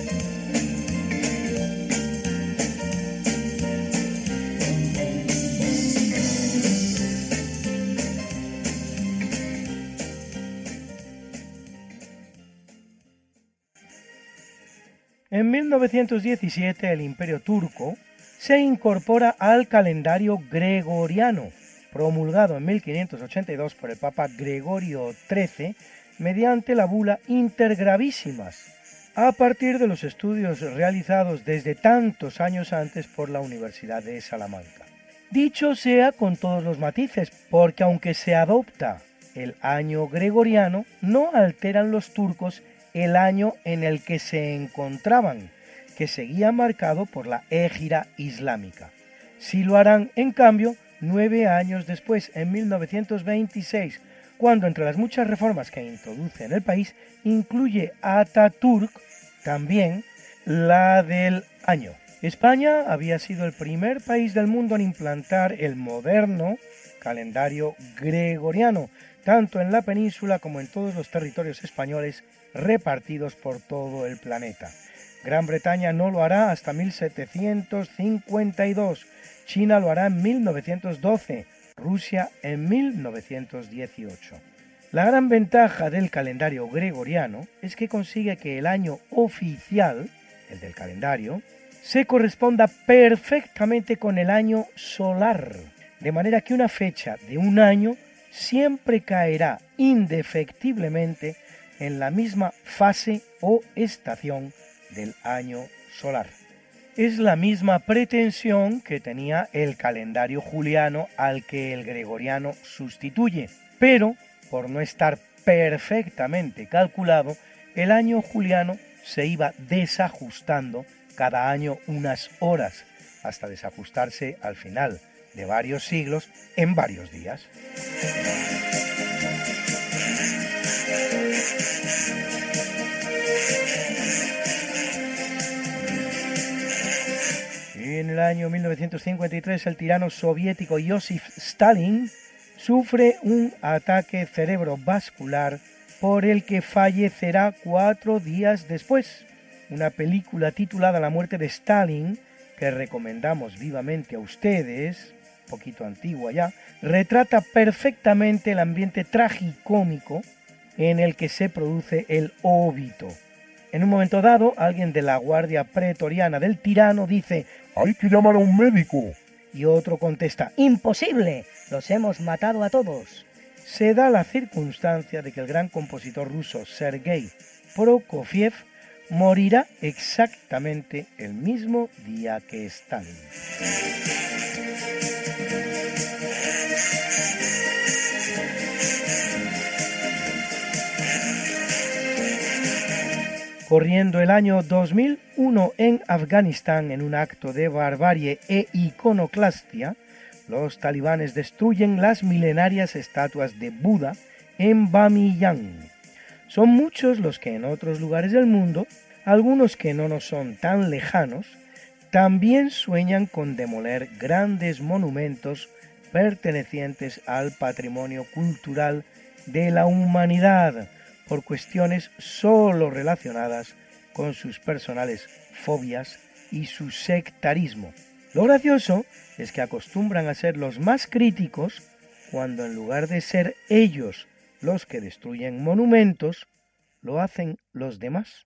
En 1917 el imperio turco se incorpora al calendario gregoriano, promulgado en 1582 por el Papa Gregorio XIII mediante la bula Intergravísimas, a partir de los estudios realizados desde tantos años antes por la Universidad de Salamanca. Dicho sea con todos los matices, porque aunque se adopta el año gregoriano, no alteran los turcos el año en el que se encontraban, que seguía marcado por la égira islámica. Sí lo harán, en cambio, nueve años después, en 1926, cuando entre las muchas reformas que introduce en el país incluye Ataturk también la del año. España había sido el primer país del mundo en implantar el moderno calendario gregoriano, tanto en la península como en todos los territorios españoles repartidos por todo el planeta. Gran Bretaña no lo hará hasta 1752, China lo hará en 1912, Rusia en 1918. La gran ventaja del calendario gregoriano es que consigue que el año oficial, el del calendario, se corresponda perfectamente con el año solar, de manera que una fecha de un año siempre caerá indefectiblemente en la misma fase o estación del año solar. Es la misma pretensión que tenía el calendario juliano al que el gregoriano sustituye, pero por no estar perfectamente calculado, el año juliano se iba desajustando cada año unas horas, hasta desajustarse al final de varios siglos en varios días. En el año 1953 el tirano soviético Joseph Stalin sufre un ataque cerebrovascular por el que fallecerá cuatro días después. Una película titulada La muerte de Stalin, que recomendamos vivamente a ustedes, poquito antigua ya, retrata perfectamente el ambiente tragicómico en el que se produce el óbito. En un momento dado, alguien de la guardia pretoriana del tirano dice Hay que llamar a un médico. Y otro contesta Imposible, los hemos matado a todos. Se da la circunstancia de que el gran compositor ruso Sergei Prokofiev morirá exactamente el mismo día que Stalin. Corriendo el año 2001 en Afganistán en un acto de barbarie e iconoclastia, los talibanes destruyen las milenarias estatuas de Buda en Bamiyan. Son muchos los que en otros lugares del mundo, algunos que no nos son tan lejanos, también sueñan con demoler grandes monumentos pertenecientes al patrimonio cultural de la humanidad, por cuestiones sólo relacionadas con sus personales fobias y su sectarismo. Lo gracioso es que acostumbran a ser los más críticos cuando en lugar de ser ellos los que destruyen monumentos, lo hacen los demás.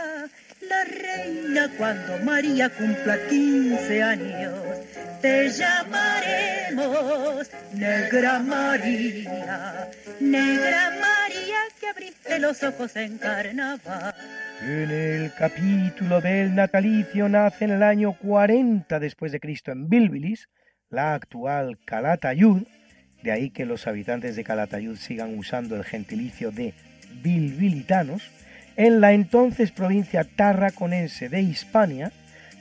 la reina cuando María cumpla 15 años. Te llamaremos Negra María, Negra María que abriste los ojos en carnaval. En el capítulo del natalicio nace en el año 40 después de Cristo en Bilbilis, la actual Calatayud, de ahí que los habitantes de Calatayud sigan usando el gentilicio de bilbilitanos, en la entonces provincia tarraconense de Hispania,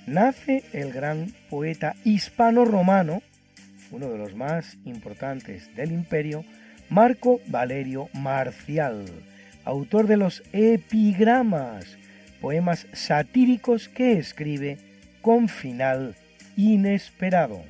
nace el gran poeta hispano-romano, uno de los más importantes del imperio, Marco Valerio Marcial, autor de los epigramas, poemas satíricos que escribe con final inesperado.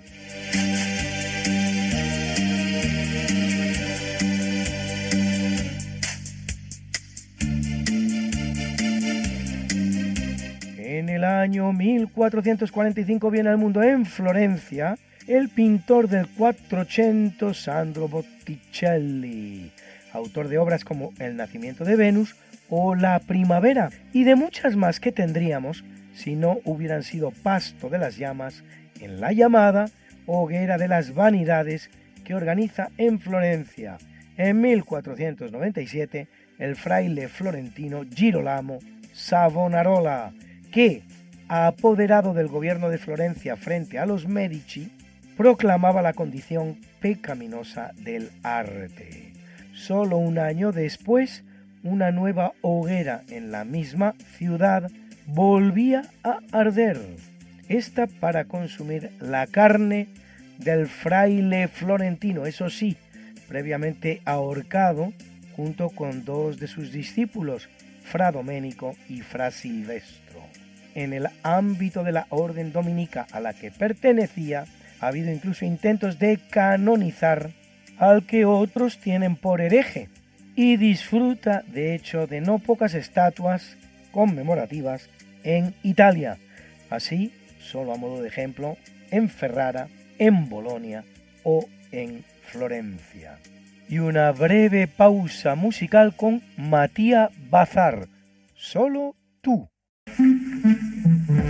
El año 1445 viene al mundo en Florencia el pintor del Quattrocento Sandro Botticelli, autor de obras como El nacimiento de Venus o La primavera y de muchas más que tendríamos si no hubieran sido pasto de las llamas en la llamada Hoguera de las Vanidades que organiza en Florencia en 1497 el fraile florentino Girolamo Savonarola, que, apoderado del gobierno de Florencia frente a los Medici, proclamaba la condición pecaminosa del arte. Solo un año después, una nueva hoguera en la misma ciudad volvía a arder, esta para consumir la carne del fraile florentino, eso sí, previamente ahorcado junto con dos de sus discípulos, Fra Domenico y Fra Silvestro. En el ámbito de la orden dominica a la que pertenecía, ha habido incluso intentos de canonizar al que otros tienen por hereje, y disfruta de hecho de no pocas estatuas conmemorativas en Italia, así, solo a modo de ejemplo, en Ferrara, en Bolonia o en Florencia. Y una breve pausa musical con Matías Bazar, solo tú. Thank you.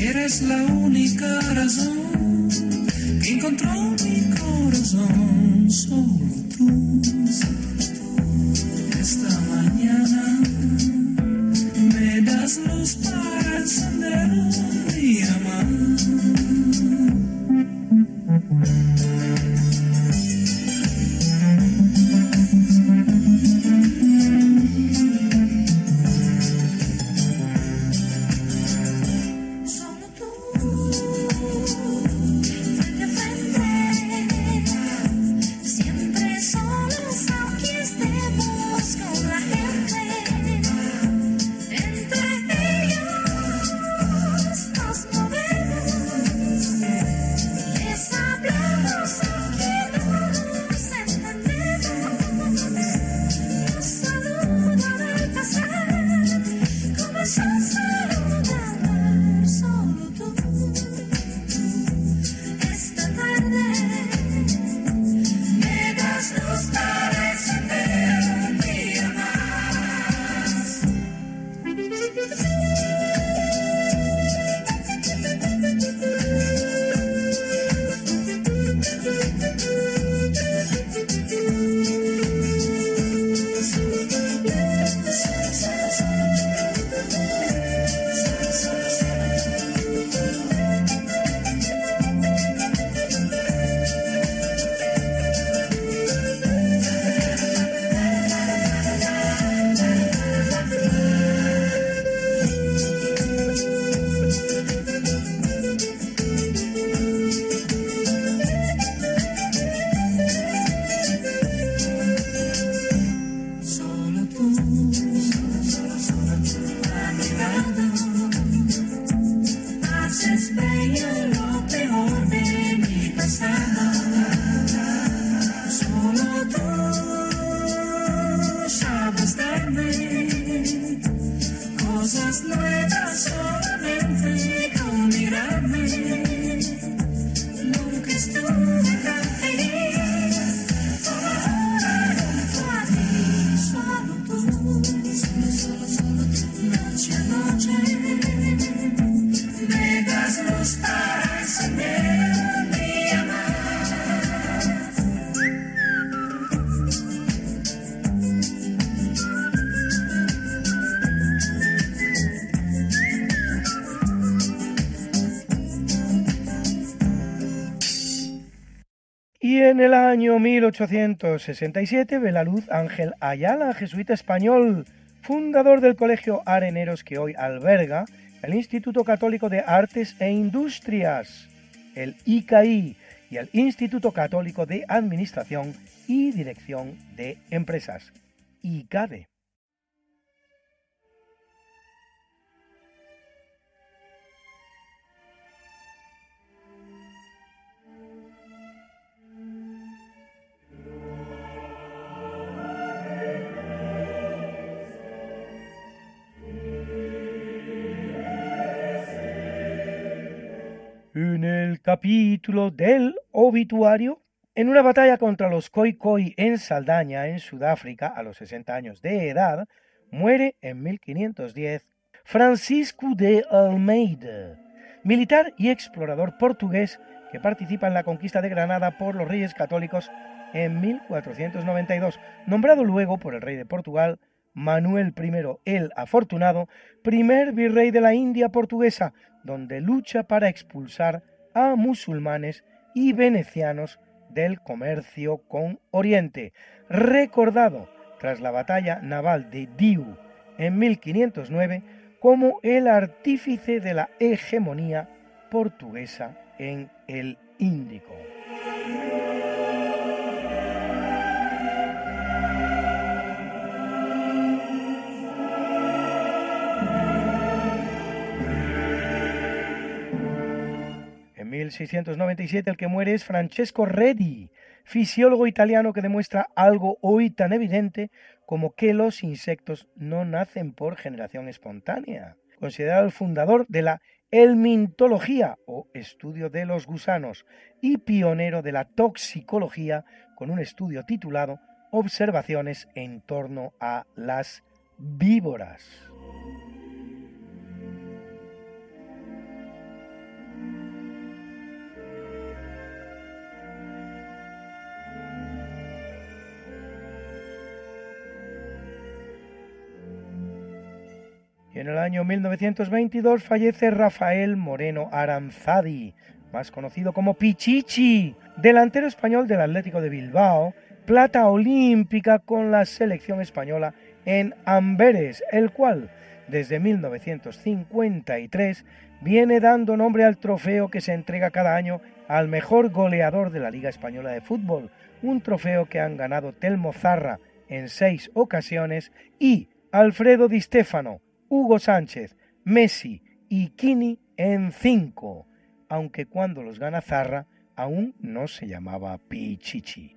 Eres la única razón que encontró mi corazón, solo tú. Esta mañana me das luz para encender un día más. remember En el año 1867 ve la luz Ángel Ayala, jesuita español, fundador del Colegio Areneros que hoy alberga el Instituto Católico de Artes e Industrias, el ICAI, y el Instituto Católico de Administración y Dirección de Empresas, ICADE. El capítulo del obituario. En una batalla contra los Khoikhoi en Saldaña, en Sudáfrica, a los 60 años de edad, muere en 1510 Francisco de Almeida, militar y explorador portugués que participa en la conquista de Granada por los reyes católicos en 1492, nombrado luego por el rey de Portugal, Manuel I el Afortunado, primer virrey de la India portuguesa, donde lucha para expulsar a musulmanes y venecianos del comercio con Oriente, recordado tras la batalla naval de Diu en 1509 como el artífice de la hegemonía portuguesa en el Índico. En 1697 el que muere es Francesco Redi, fisiólogo italiano que demuestra algo hoy tan evidente como que los insectos no nacen por generación espontánea. Considerado el fundador de la elmintología o estudio de los gusanos y pionero de la toxicología con un estudio titulado Observaciones en torno a las víboras. Y en el año 1922 fallece Rafael Moreno Aranzadi, más conocido como Pichichi, delantero español del Atlético de Bilbao, plata olímpica con la selección española en Amberes, el cual desde 1953 viene dando nombre al trofeo que se entrega cada año al mejor goleador de la Liga Española de Fútbol, un trofeo que han ganado Telmo Zarra en seis ocasiones y Alfredo Di Stefano, Hugo Sánchez, Messi y Kini en cinco, aunque cuando los gana Zarra aún no se llamaba Pichichi.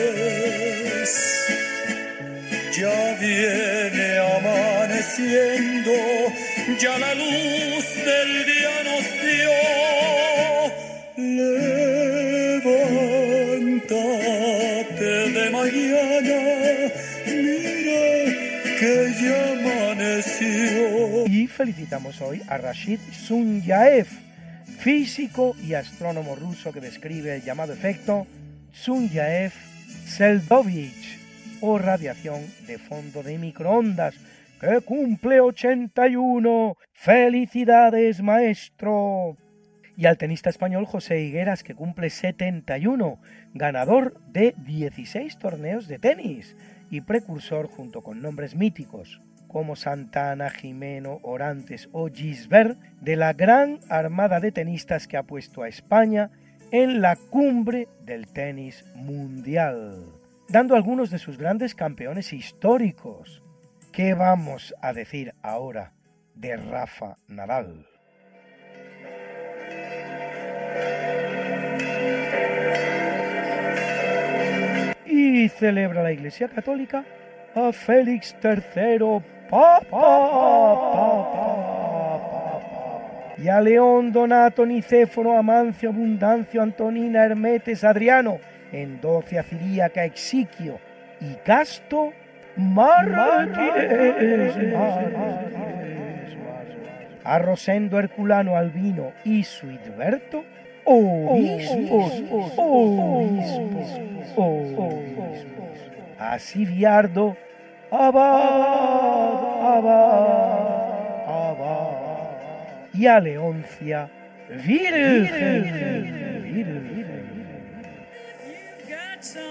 Ya la luz del día nos dio. Levántate de mañana, mira que ya amaneció. Y felicitamos hoy a Rashid Sunyaev, físico y astrónomo ruso que describe el llamado efecto Sunyaev-Seldovich o radiación de fondo de microondas, que cumple 81. ¡Felicidades, maestro! Y al tenista español José Higueras, que cumple 71, ganador de 16 torneos de tenis y precursor junto con nombres míticos como Santana, Jimeno, Orantes o Gisbert, de la gran armada de tenistas que ha puesto a España en la cumbre del tenis mundial, dando algunos de sus grandes campeones históricos. ¿Qué vamos a decir ahora de Rafa Nadal? Y celebra la Iglesia Católica a Félix III Papa, y a León, Donato, Nicéforo, Amancio, Abundancio, Antonina, Hermetes, Adriano, Endocia, Ciríaca, Exiquio y Casto, Mártires, a Rosendo, Herculano, Albino y Suidberto, obispos, obispos, obispos, a Siriardo, abad, abad, abad. y a Leoncia. Virgen. something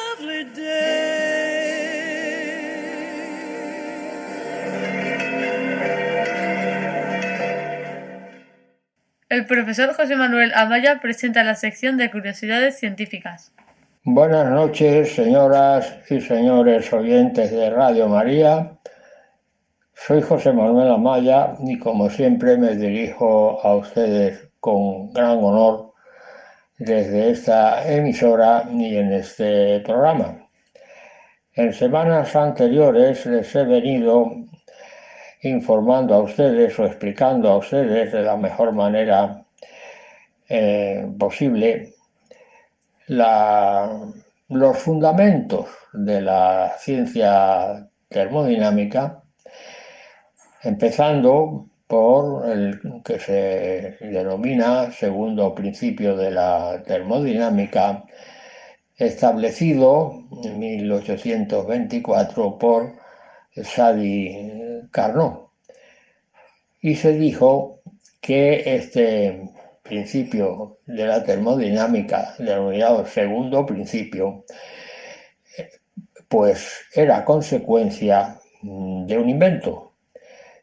El profesor José Manuel Amaya presenta la sección de curiosidades científicas. Buenas noches, señoras y señores oyentes de Radio María. Soy José Manuel Amaya y como siempre me dirijo a ustedes con gran honor desde esta emisora y en este programa. En semanas anteriores les he venido informando a ustedes o explicando a ustedes de la mejor manera eh, posible los fundamentos de la ciencia termodinámica, empezando por el que se denomina segundo principio de la termodinámica, establecido en 1824 por Sadi Carnot. Y se dijo que este principio de la termodinámica, denominado segundo principio, pues era consecuencia de un invento.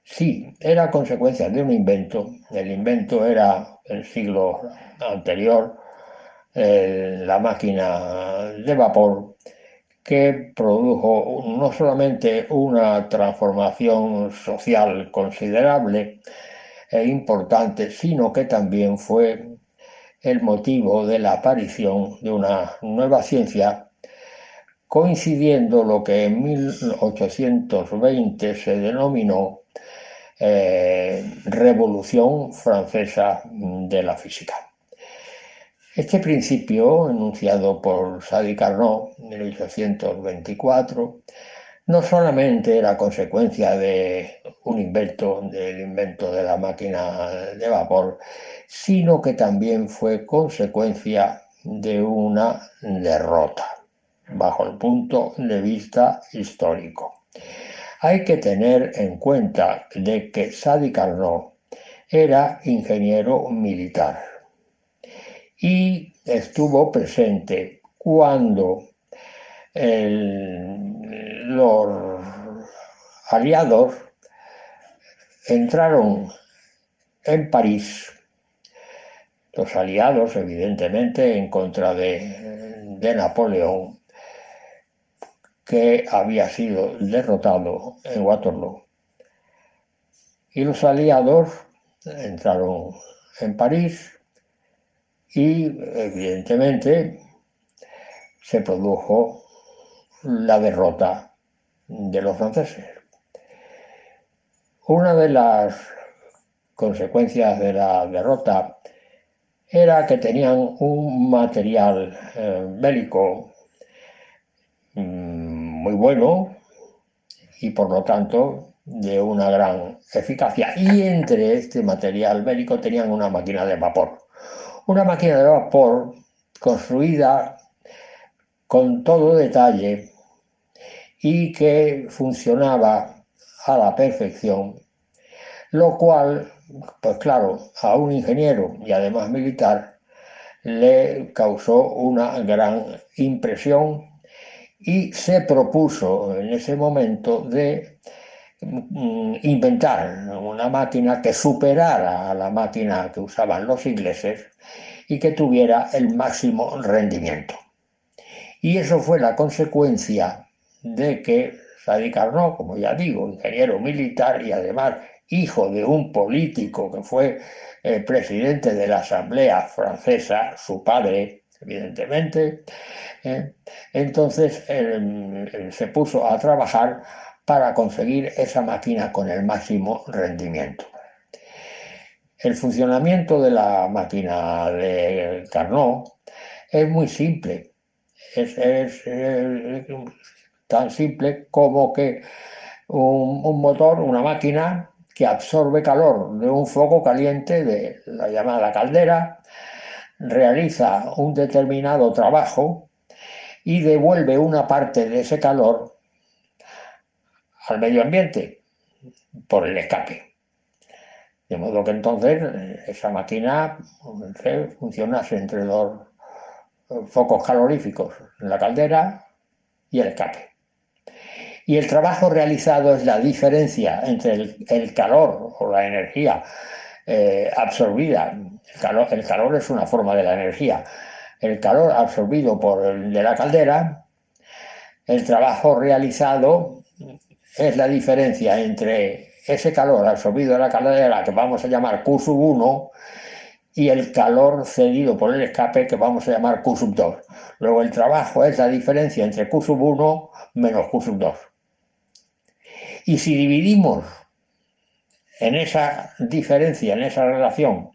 Sí, era consecuencia de un invento. El invento era el siglo anterior, la máquina de vapor que produjo no solamente una transformación social considerable e importante, sino que también fue el motivo de la aparición de una nueva ciencia, coincidiendo lo que en 1820 se denominó eh, Revolución Francesa de la Física. Este principio, enunciado por Sadi Carnot en 1824, no solamente era consecuencia de un invento, del invento de la máquina de vapor, sino que también fue consecuencia de una derrota, bajo el punto de vista histórico. Hay que tener en cuenta de que Sadi Carnot era ingeniero militar y estuvo presente cuando los aliados entraron en París, los aliados evidentemente en contra de, de Napoleón, que había sido derrotado en Waterloo. Y los aliados entraron en París y evidentemente se produjo la derrota de los franceses. Una de las consecuencias de la derrota era que tenían un material eh, bélico mm, muy bueno y por lo tanto de una gran eficacia. Y entre este material bélico tenían una máquina de vapor una máquina de vapor construida con todo detalle y que funcionaba a la perfección, lo cual, pues claro, a un ingeniero y además militar le causó una gran impresión y se propuso en ese momento de inventar una máquina que superara a la máquina que usaban los ingleses y que tuviera el máximo rendimiento. Y eso fue la consecuencia de que Sadi Carnot, como ya digo, ingeniero militar y además hijo de un político que fue eh, presidente de la Asamblea Francesa, su padre, evidentemente, eh, entonces se puso a trabajar para conseguir esa máquina con el máximo rendimiento. El funcionamiento de la máquina de Carnot es muy simple. Es, tan simple como que un, motor, una máquina que absorbe calor de un foco caliente de la llamada caldera, realiza un determinado trabajo y devuelve una parte de ese calor al medio ambiente por el escape. De modo que entonces eh, esa máquina funciona entre dos focos caloríficos, la caldera y el escape. Y el trabajo realizado es la diferencia entre el, calor o la energía eh, absorbida. El calor, el calor es una forma de la energía. El calor absorbido por el de la caldera, el trabajo realizado es la diferencia entre ese calor absorbido de la caldera que vamos a llamar Q 1 y el calor cedido por el escape que vamos a llamar Q 2. Luego el trabajo es la diferencia entre Q 1 menos Q 2. Y si dividimos en esa diferencia, en esa relación,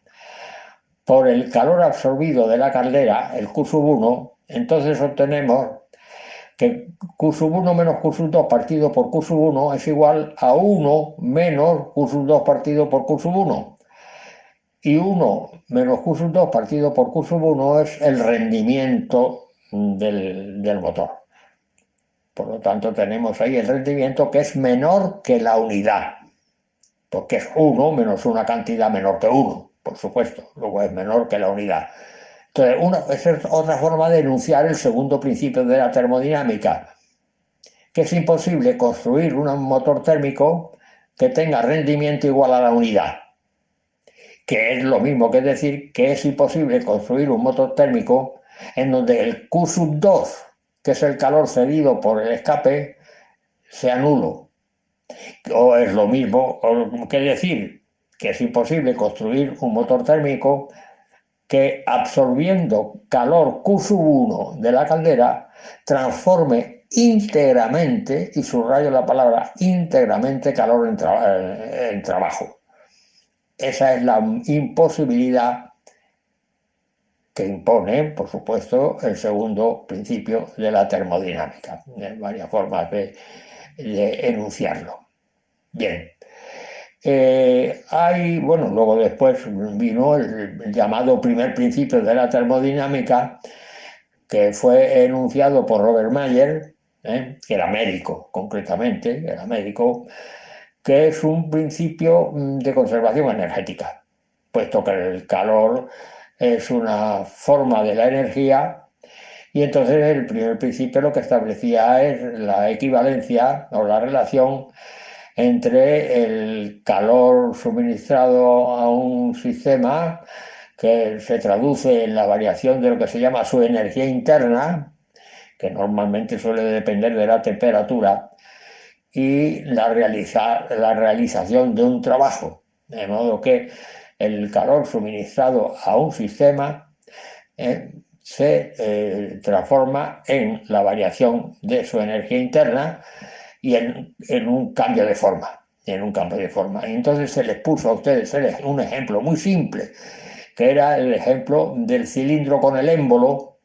por el calor absorbido de la caldera, el Q 1, entonces obtenemos que Q1 menos Q2 partido por Q1 es igual a 1 menos Q2 partido por Q1. Y 1 menos Q2 partido por Q1 es el rendimiento del, del motor. Por lo tanto, tenemos ahí el rendimiento que es menor que la unidad, porque es 1 menos una cantidad menor que 1, por supuesto, luego es menor que la unidad. Entonces, una, esa es otra forma de enunciar el segundo principio de la termodinámica, que es imposible construir un motor térmico que tenga rendimiento igual a la unidad, que es lo mismo que decir que es imposible construir un motor térmico en donde el Q 2, que es el calor cedido por el escape, sea nulo. O es lo mismo que decir que es imposible construir un motor térmico que absorbiendo calor Q1 de la caldera transforme íntegramente, y subrayo la palabra íntegramente, calor en, eh, en trabajo. Esa es la imposibilidad que impone, por supuesto, el segundo principio de la termodinámica. Hay varias formas de, de enunciarlo. Bien, eh, hay, bueno, luego después vino el, llamado primer principio de la termodinámica, que fue enunciado por Robert Mayer, ¿eh? que era médico, concretamente, era médico, que es un principio mm, de conservación energética, puesto que el calor es una forma de la energía y entonces el primer principio lo que establecía es la equivalencia o la relación entre el calor suministrado a un sistema que se traduce en la variación de lo que se llama su energía interna, que normalmente suele depender de la temperatura, y la, realización de un trabajo. De modo que el calor suministrado a un sistema eh, se eh, transforma en la variación de su energía interna y en, un cambio de forma, en un cambio de forma. Y entonces se les puso a ustedes un ejemplo muy simple, que era el ejemplo del cilindro con el émbolo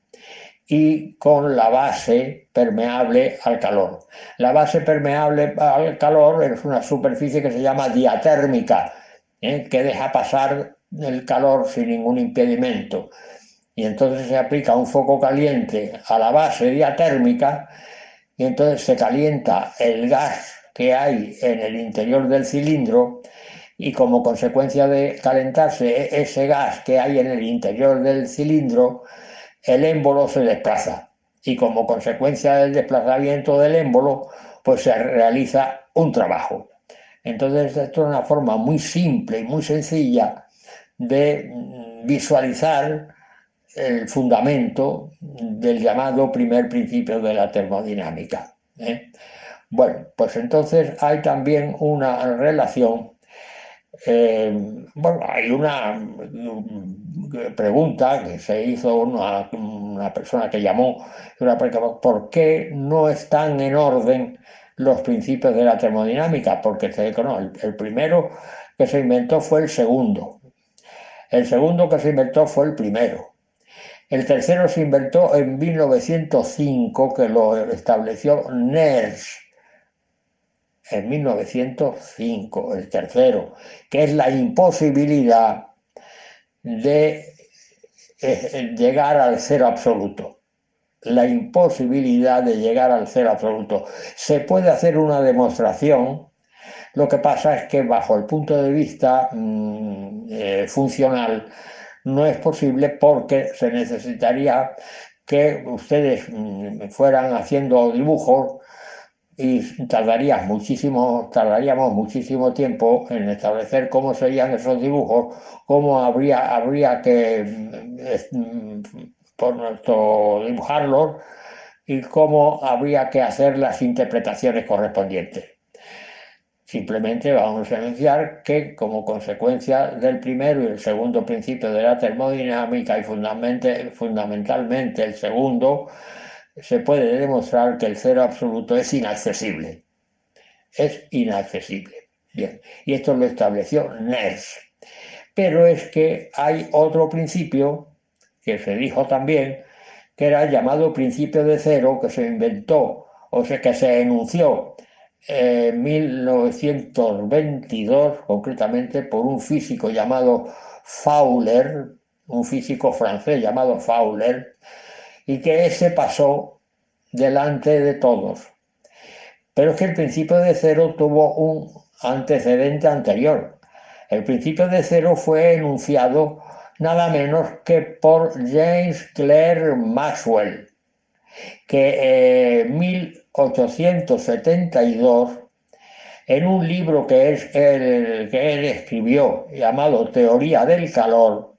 y con la base permeable al calor. La base permeable al calor es una superficie que se llama diatérmica, ¿eh? que deja pasar el calor sin ningún impedimento. Y entonces se aplica un foco caliente a la base diatérmica y entonces se calienta el gas que hay en el interior del cilindro y como consecuencia de calentarse ese gas que hay en el interior del cilindro, el émbolo se desplaza y como consecuencia del desplazamiento del émbolo, pues se realiza un trabajo. Entonces esto es una forma muy simple y muy sencilla de visualizar el fundamento del llamado primer principio de la termodinámica. ¿eh? Bueno, pues entonces hay también una relación, eh, bueno, hay una mm, pregunta que se hizo una, una persona que llamó, ¿por qué no están en orden los principios de la termodinámica? Porque no, el primero que se inventó fue el segundo. El segundo que se inventó fue el primero. El tercero se inventó en 1905, que lo estableció NERS, en 1905, el tercero, que es la imposibilidad de eh, llegar al cero absoluto. La imposibilidad de llegar al cero absoluto. Se puede hacer una demostración, lo que pasa es que bajo el punto de vista mm, eh, funcional no es posible porque se necesitaría que ustedes mm, fueran haciendo dibujos y tardaría muchísimo, tardaríamos muchísimo tiempo en establecer cómo serían esos dibujos, cómo habría, habría que mm, por nuestro dibujarlos y cómo habría que hacer las interpretaciones correspondientes. Simplemente vamos a enunciar que como consecuencia del primero y el segundo principio de la termodinámica y fundamentalmente el segundo, se puede demostrar que el cero absoluto es inaccesible. Es inaccesible. Bien, y esto lo estableció NERS. Pero es que hay otro principio que se dijo también, que era el llamado principio de cero, que se inventó, o sea, que se enunció en 1922, concretamente por un físico llamado Fowler, un físico francés llamado Fowler, y que ese pasó delante de todos. Pero es que el principio de cero tuvo un antecedente anterior. El principio de cero fue enunciado nada menos que por James Clerk Maxwell, que en 1872, en un libro que, es el, que él escribió llamado Teoría del Calor,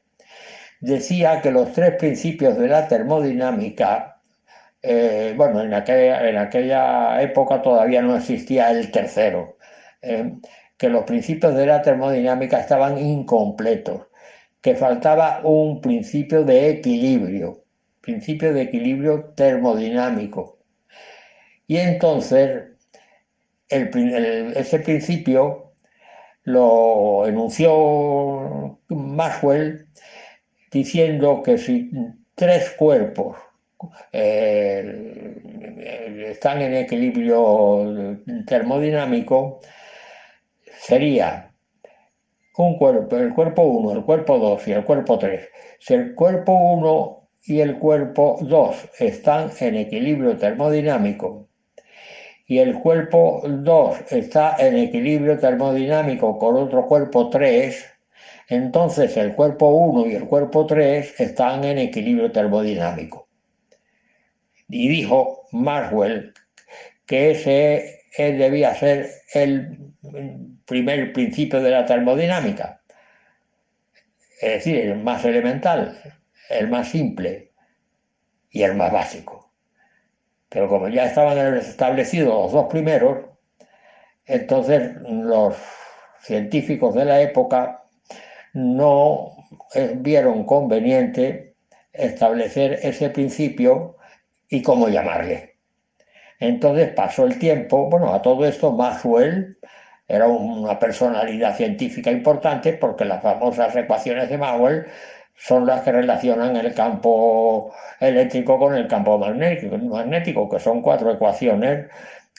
decía que los tres principios de la termodinámica, eh, bueno, en aquella, en aquella, época todavía no existía el tercero, eh, que los principios de la termodinámica estaban incompletos, que faltaba un principio de equilibrio, principio de equilibrio termodinámico. Y entonces ese principio lo enunció Maxwell diciendo que si tres cuerpos eh, están en equilibrio termodinámico, sería un cuerpo, el cuerpo 1, el cuerpo 2 y el cuerpo 3. Si el cuerpo 1 y el cuerpo 2 están en equilibrio termodinámico y el cuerpo 2 está en equilibrio termodinámico con otro cuerpo 3, entonces el cuerpo 1 y el cuerpo 3 están en equilibrio termodinámico. Y dijo Maxwell que ese debía ser el primer principio de la termodinámica, es decir, el más elemental, el más simple y el más básico. Pero como ya estaban establecidos los dos primeros, entonces los científicos de la época no vieron conveniente establecer ese principio y cómo llamarle. Entonces pasó el tiempo, bueno, a todo esto Maxwell era una personalidad científica importante porque las famosas ecuaciones de Maxwell son las que relacionan el campo eléctrico con el campo magnético, que son cuatro ecuaciones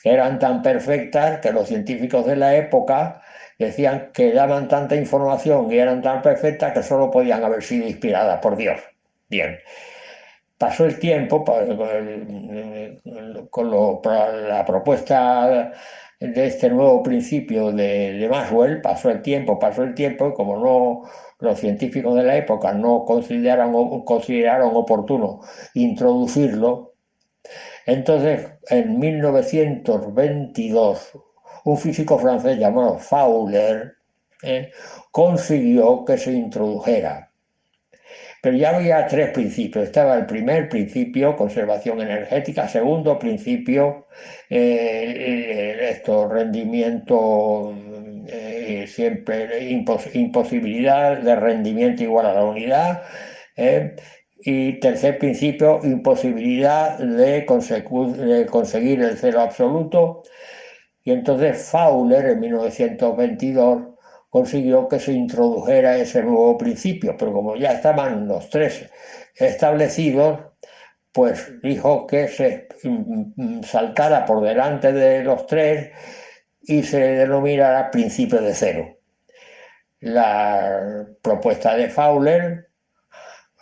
que eran tan perfectas que los científicos de la época decían que daban tanta información y eran tan perfectas que solo podían haber sido inspiradas por Dios. Bien, pasó el tiempo con la propuesta de este nuevo principio de, de, Maxwell, pasó el tiempo, pasó el tiempo, y como no los científicos de la época no consideraron, oportuno introducirlo, entonces en 1922 un físico francés llamado Fowler eh, consiguió que se introdujera. Pero ya había tres principios. Estaba el primer principio, conservación energética. Segundo principio, eh, esto, rendimiento, eh, siempre imposibilidad de rendimiento igual a la unidad. y tercer principio, imposibilidad de, de conseguir el cero absoluto. Y entonces Fowler en 1922 consiguió que se introdujera ese nuevo principio, pero como ya estaban los tres establecidos, pues dijo que se saltara por delante de los tres y se denominará principio de cero. La propuesta de Fowler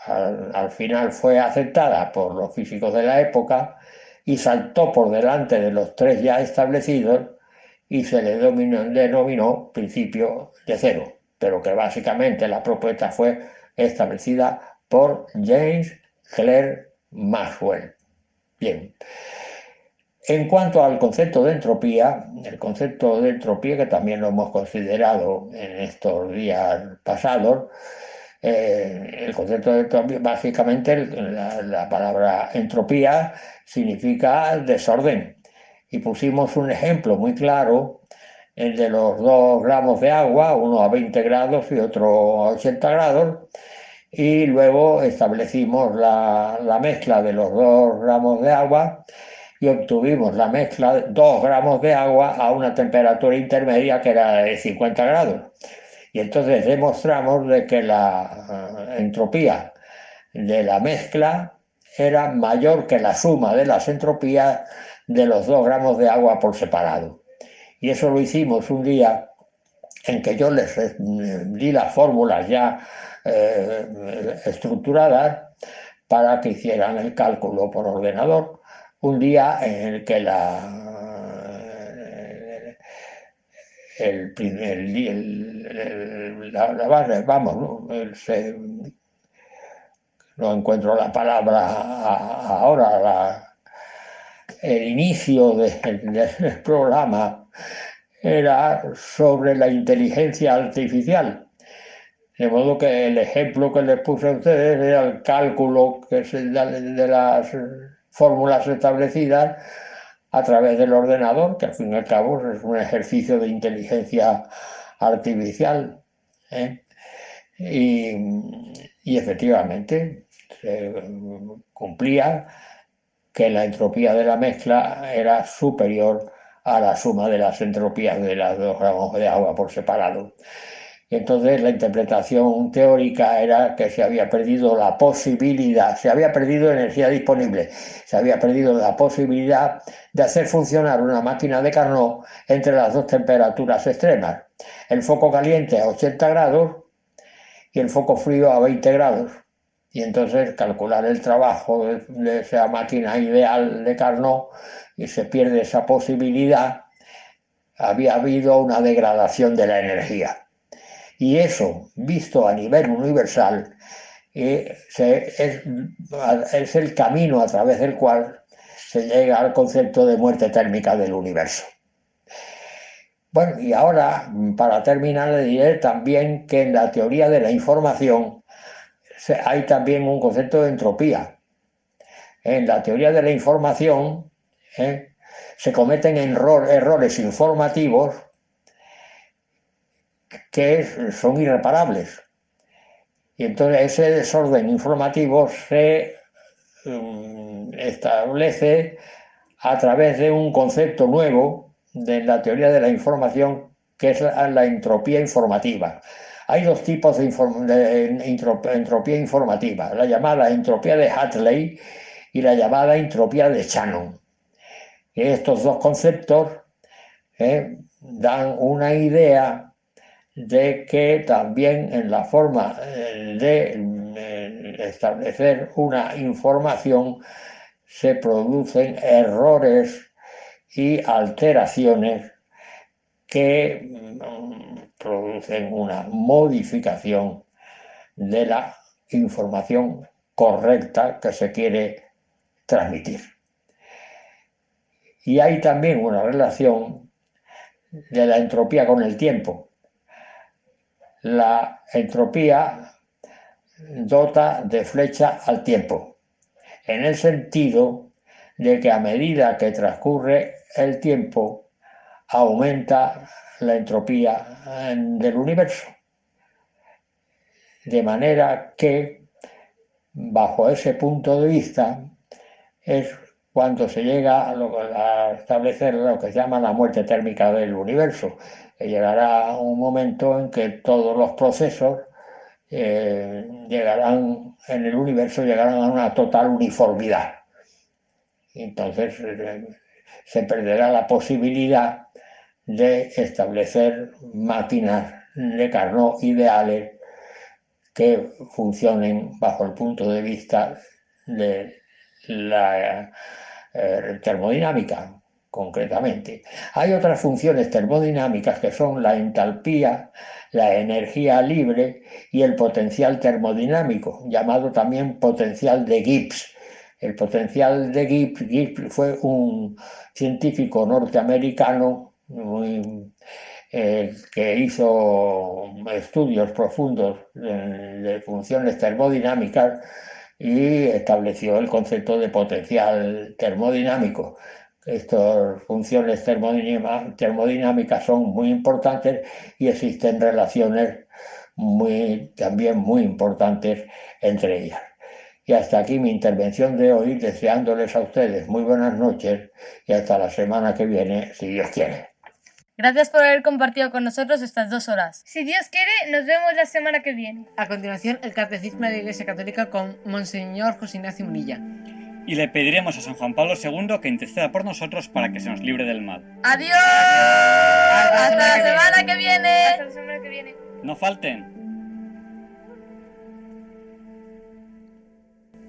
al, al, final fue aceptada por los físicos de la época y saltó por delante de los tres ya establecidos y se le denominó principio de cero, pero que básicamente la propuesta fue establecida por James Clerk Maxwell. Bien. En cuanto al concepto de entropía, el concepto de entropía que también lo hemos considerado en estos días pasados, eh, el concepto de entropía, básicamente la, la, palabra entropía significa desorden. Y pusimos un ejemplo muy claro, el de los dos gramos de agua, uno a 20 grados y otro a 80 grados, y luego establecimos la mezcla de los dos gramos de agua y obtuvimos la mezcla de 2 gramos de agua a una temperatura intermedia que era de 50 grados. Y entonces demostramos de que la uh, entropía de la mezcla era mayor que la suma de las entropías de los 2 gramos de agua por separado. Y eso lo hicimos un día en que yo les eh, di las fórmulas ya eh, estructuradas para que hicieran el cálculo por ordenador un día en el que la el, el, la, la, base, vamos, ¿no? El, se, no encuentro la palabra ahora, la, el inicio de, del programa era sobre la inteligencia artificial. De modo que el ejemplo que les puse a ustedes era el cálculo que se, de las fórmulas establecidas a través del ordenador, que al fin y al cabo es un ejercicio de inteligencia artificial. ¿eh? Y, y, efectivamente se cumplía que la entropía de la mezcla era superior a la suma de las entropías de las dos gramos de agua por separado. Y entonces la interpretación teórica era que se había perdido la posibilidad, se había perdido energía disponible, se había perdido la posibilidad de hacer funcionar una máquina de Carnot entre las dos temperaturas extremas, el foco caliente a 80 grados y el foco frío a 20 grados. Y entonces calcular el trabajo de, de esa máquina ideal de Carnot y se pierde esa posibilidad, había habido una degradación de la energía. Y eso, visto a nivel universal, eh, es, el camino a través del cual se llega al concepto de muerte térmica del universo. Bueno, y ahora, para terminar, le diré también que en la teoría de la información hay también un concepto de entropía. En la teoría de la información ¿eh? se cometen error, errores informativos que son irreparables. Y entonces ese desorden informativo se um, establece a través de un concepto nuevo de la teoría de la información que es la, entropía informativa. Hay dos tipos de, entropía informativa, la llamada entropía de Hadley y la llamada entropía de Shannon. Estos dos conceptos eh, dan una idea de que también en la forma eh, de eh, establecer una información se producen errores y alteraciones que mm, producen una modificación de la información correcta que se quiere transmitir. Y hay también una relación de la entropía con el tiempo la entropía dota de flecha al tiempo, en el sentido de que a medida que transcurre el tiempo, aumenta la entropía del universo. De manera que, bajo ese punto de vista, es cuando se llega a, establecer lo que se llama la muerte térmica del universo, llegará un momento en que todos los procesos eh, llegarán en el universo llegarán a una total uniformidad. Entonces eh, se perderá la posibilidad de establecer máquinas de Carnot ideales que funcionen bajo el punto de vista de la eh, termodinámica, concretamente. Hay otras funciones termodinámicas que son la entalpía, la energía libre y el potencial termodinámico, llamado también potencial de Gibbs. El potencial de Gibbs, fue un científico norteamericano eh, que hizo estudios profundos de funciones termodinámicas y estableció el concepto de potencial termodinámico. Estas funciones termodinámicas son muy importantes y existen relaciones muy, también muy importantes entre ellas. Y hasta aquí mi intervención de hoy, deseándoles a ustedes muy buenas noches y hasta la semana que viene, si Dios quiere. Gracias por haber compartido con nosotros estas dos horas. Si Dios quiere, nos vemos la semana que viene. A continuación, el Catecismo de la Iglesia Católica con Monseñor José Ignacio Munilla. Y le pediremos a San Juan Pablo II que interceda por nosotros para que se nos libre del mal. ¡Adiós! ¡Hasta, la semana que viene! Hasta la semana que viene. No falten.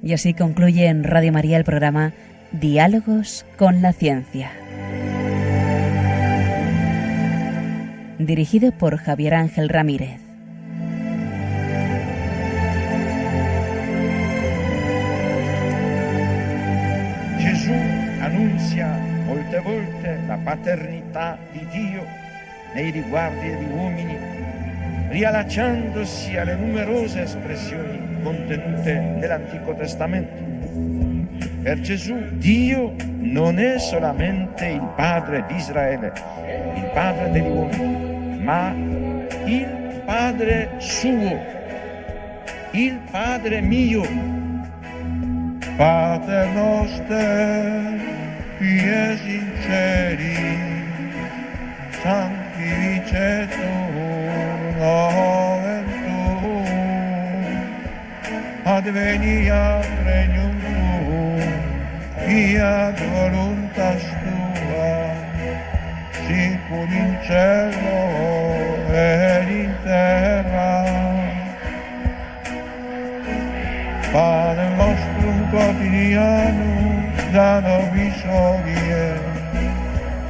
Y así concluye en Radio María el programa Diálogos con la Ciencia. Dirigido por Javier Ángel Ramírez. Gesù annuncia molte volte la paternità di Dio nei riguardi degli uomini, riallacciandosi alle numerose espressioni contenute nell'Antico Testamento. Per Gesù Dio non è solamente il Padre di Israele, il Padre degli uomini, ma il Padre suo, il Padre mio. Pater noster, qui sinceri, sanctificetur nomen tuum, adveniat regnum tuum, fiat voluntas tua, siccome in cielo ed in terra. Pane nostro quotidiano, da nobis odie,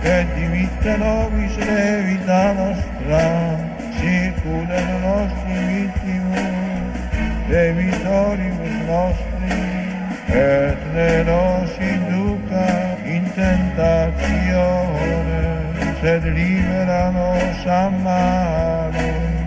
che dimitte nobis le vita nostra, circude le nostre vittime, e vittoribus nostri, e ne nos induca in tentazione, sed libera nos a malo.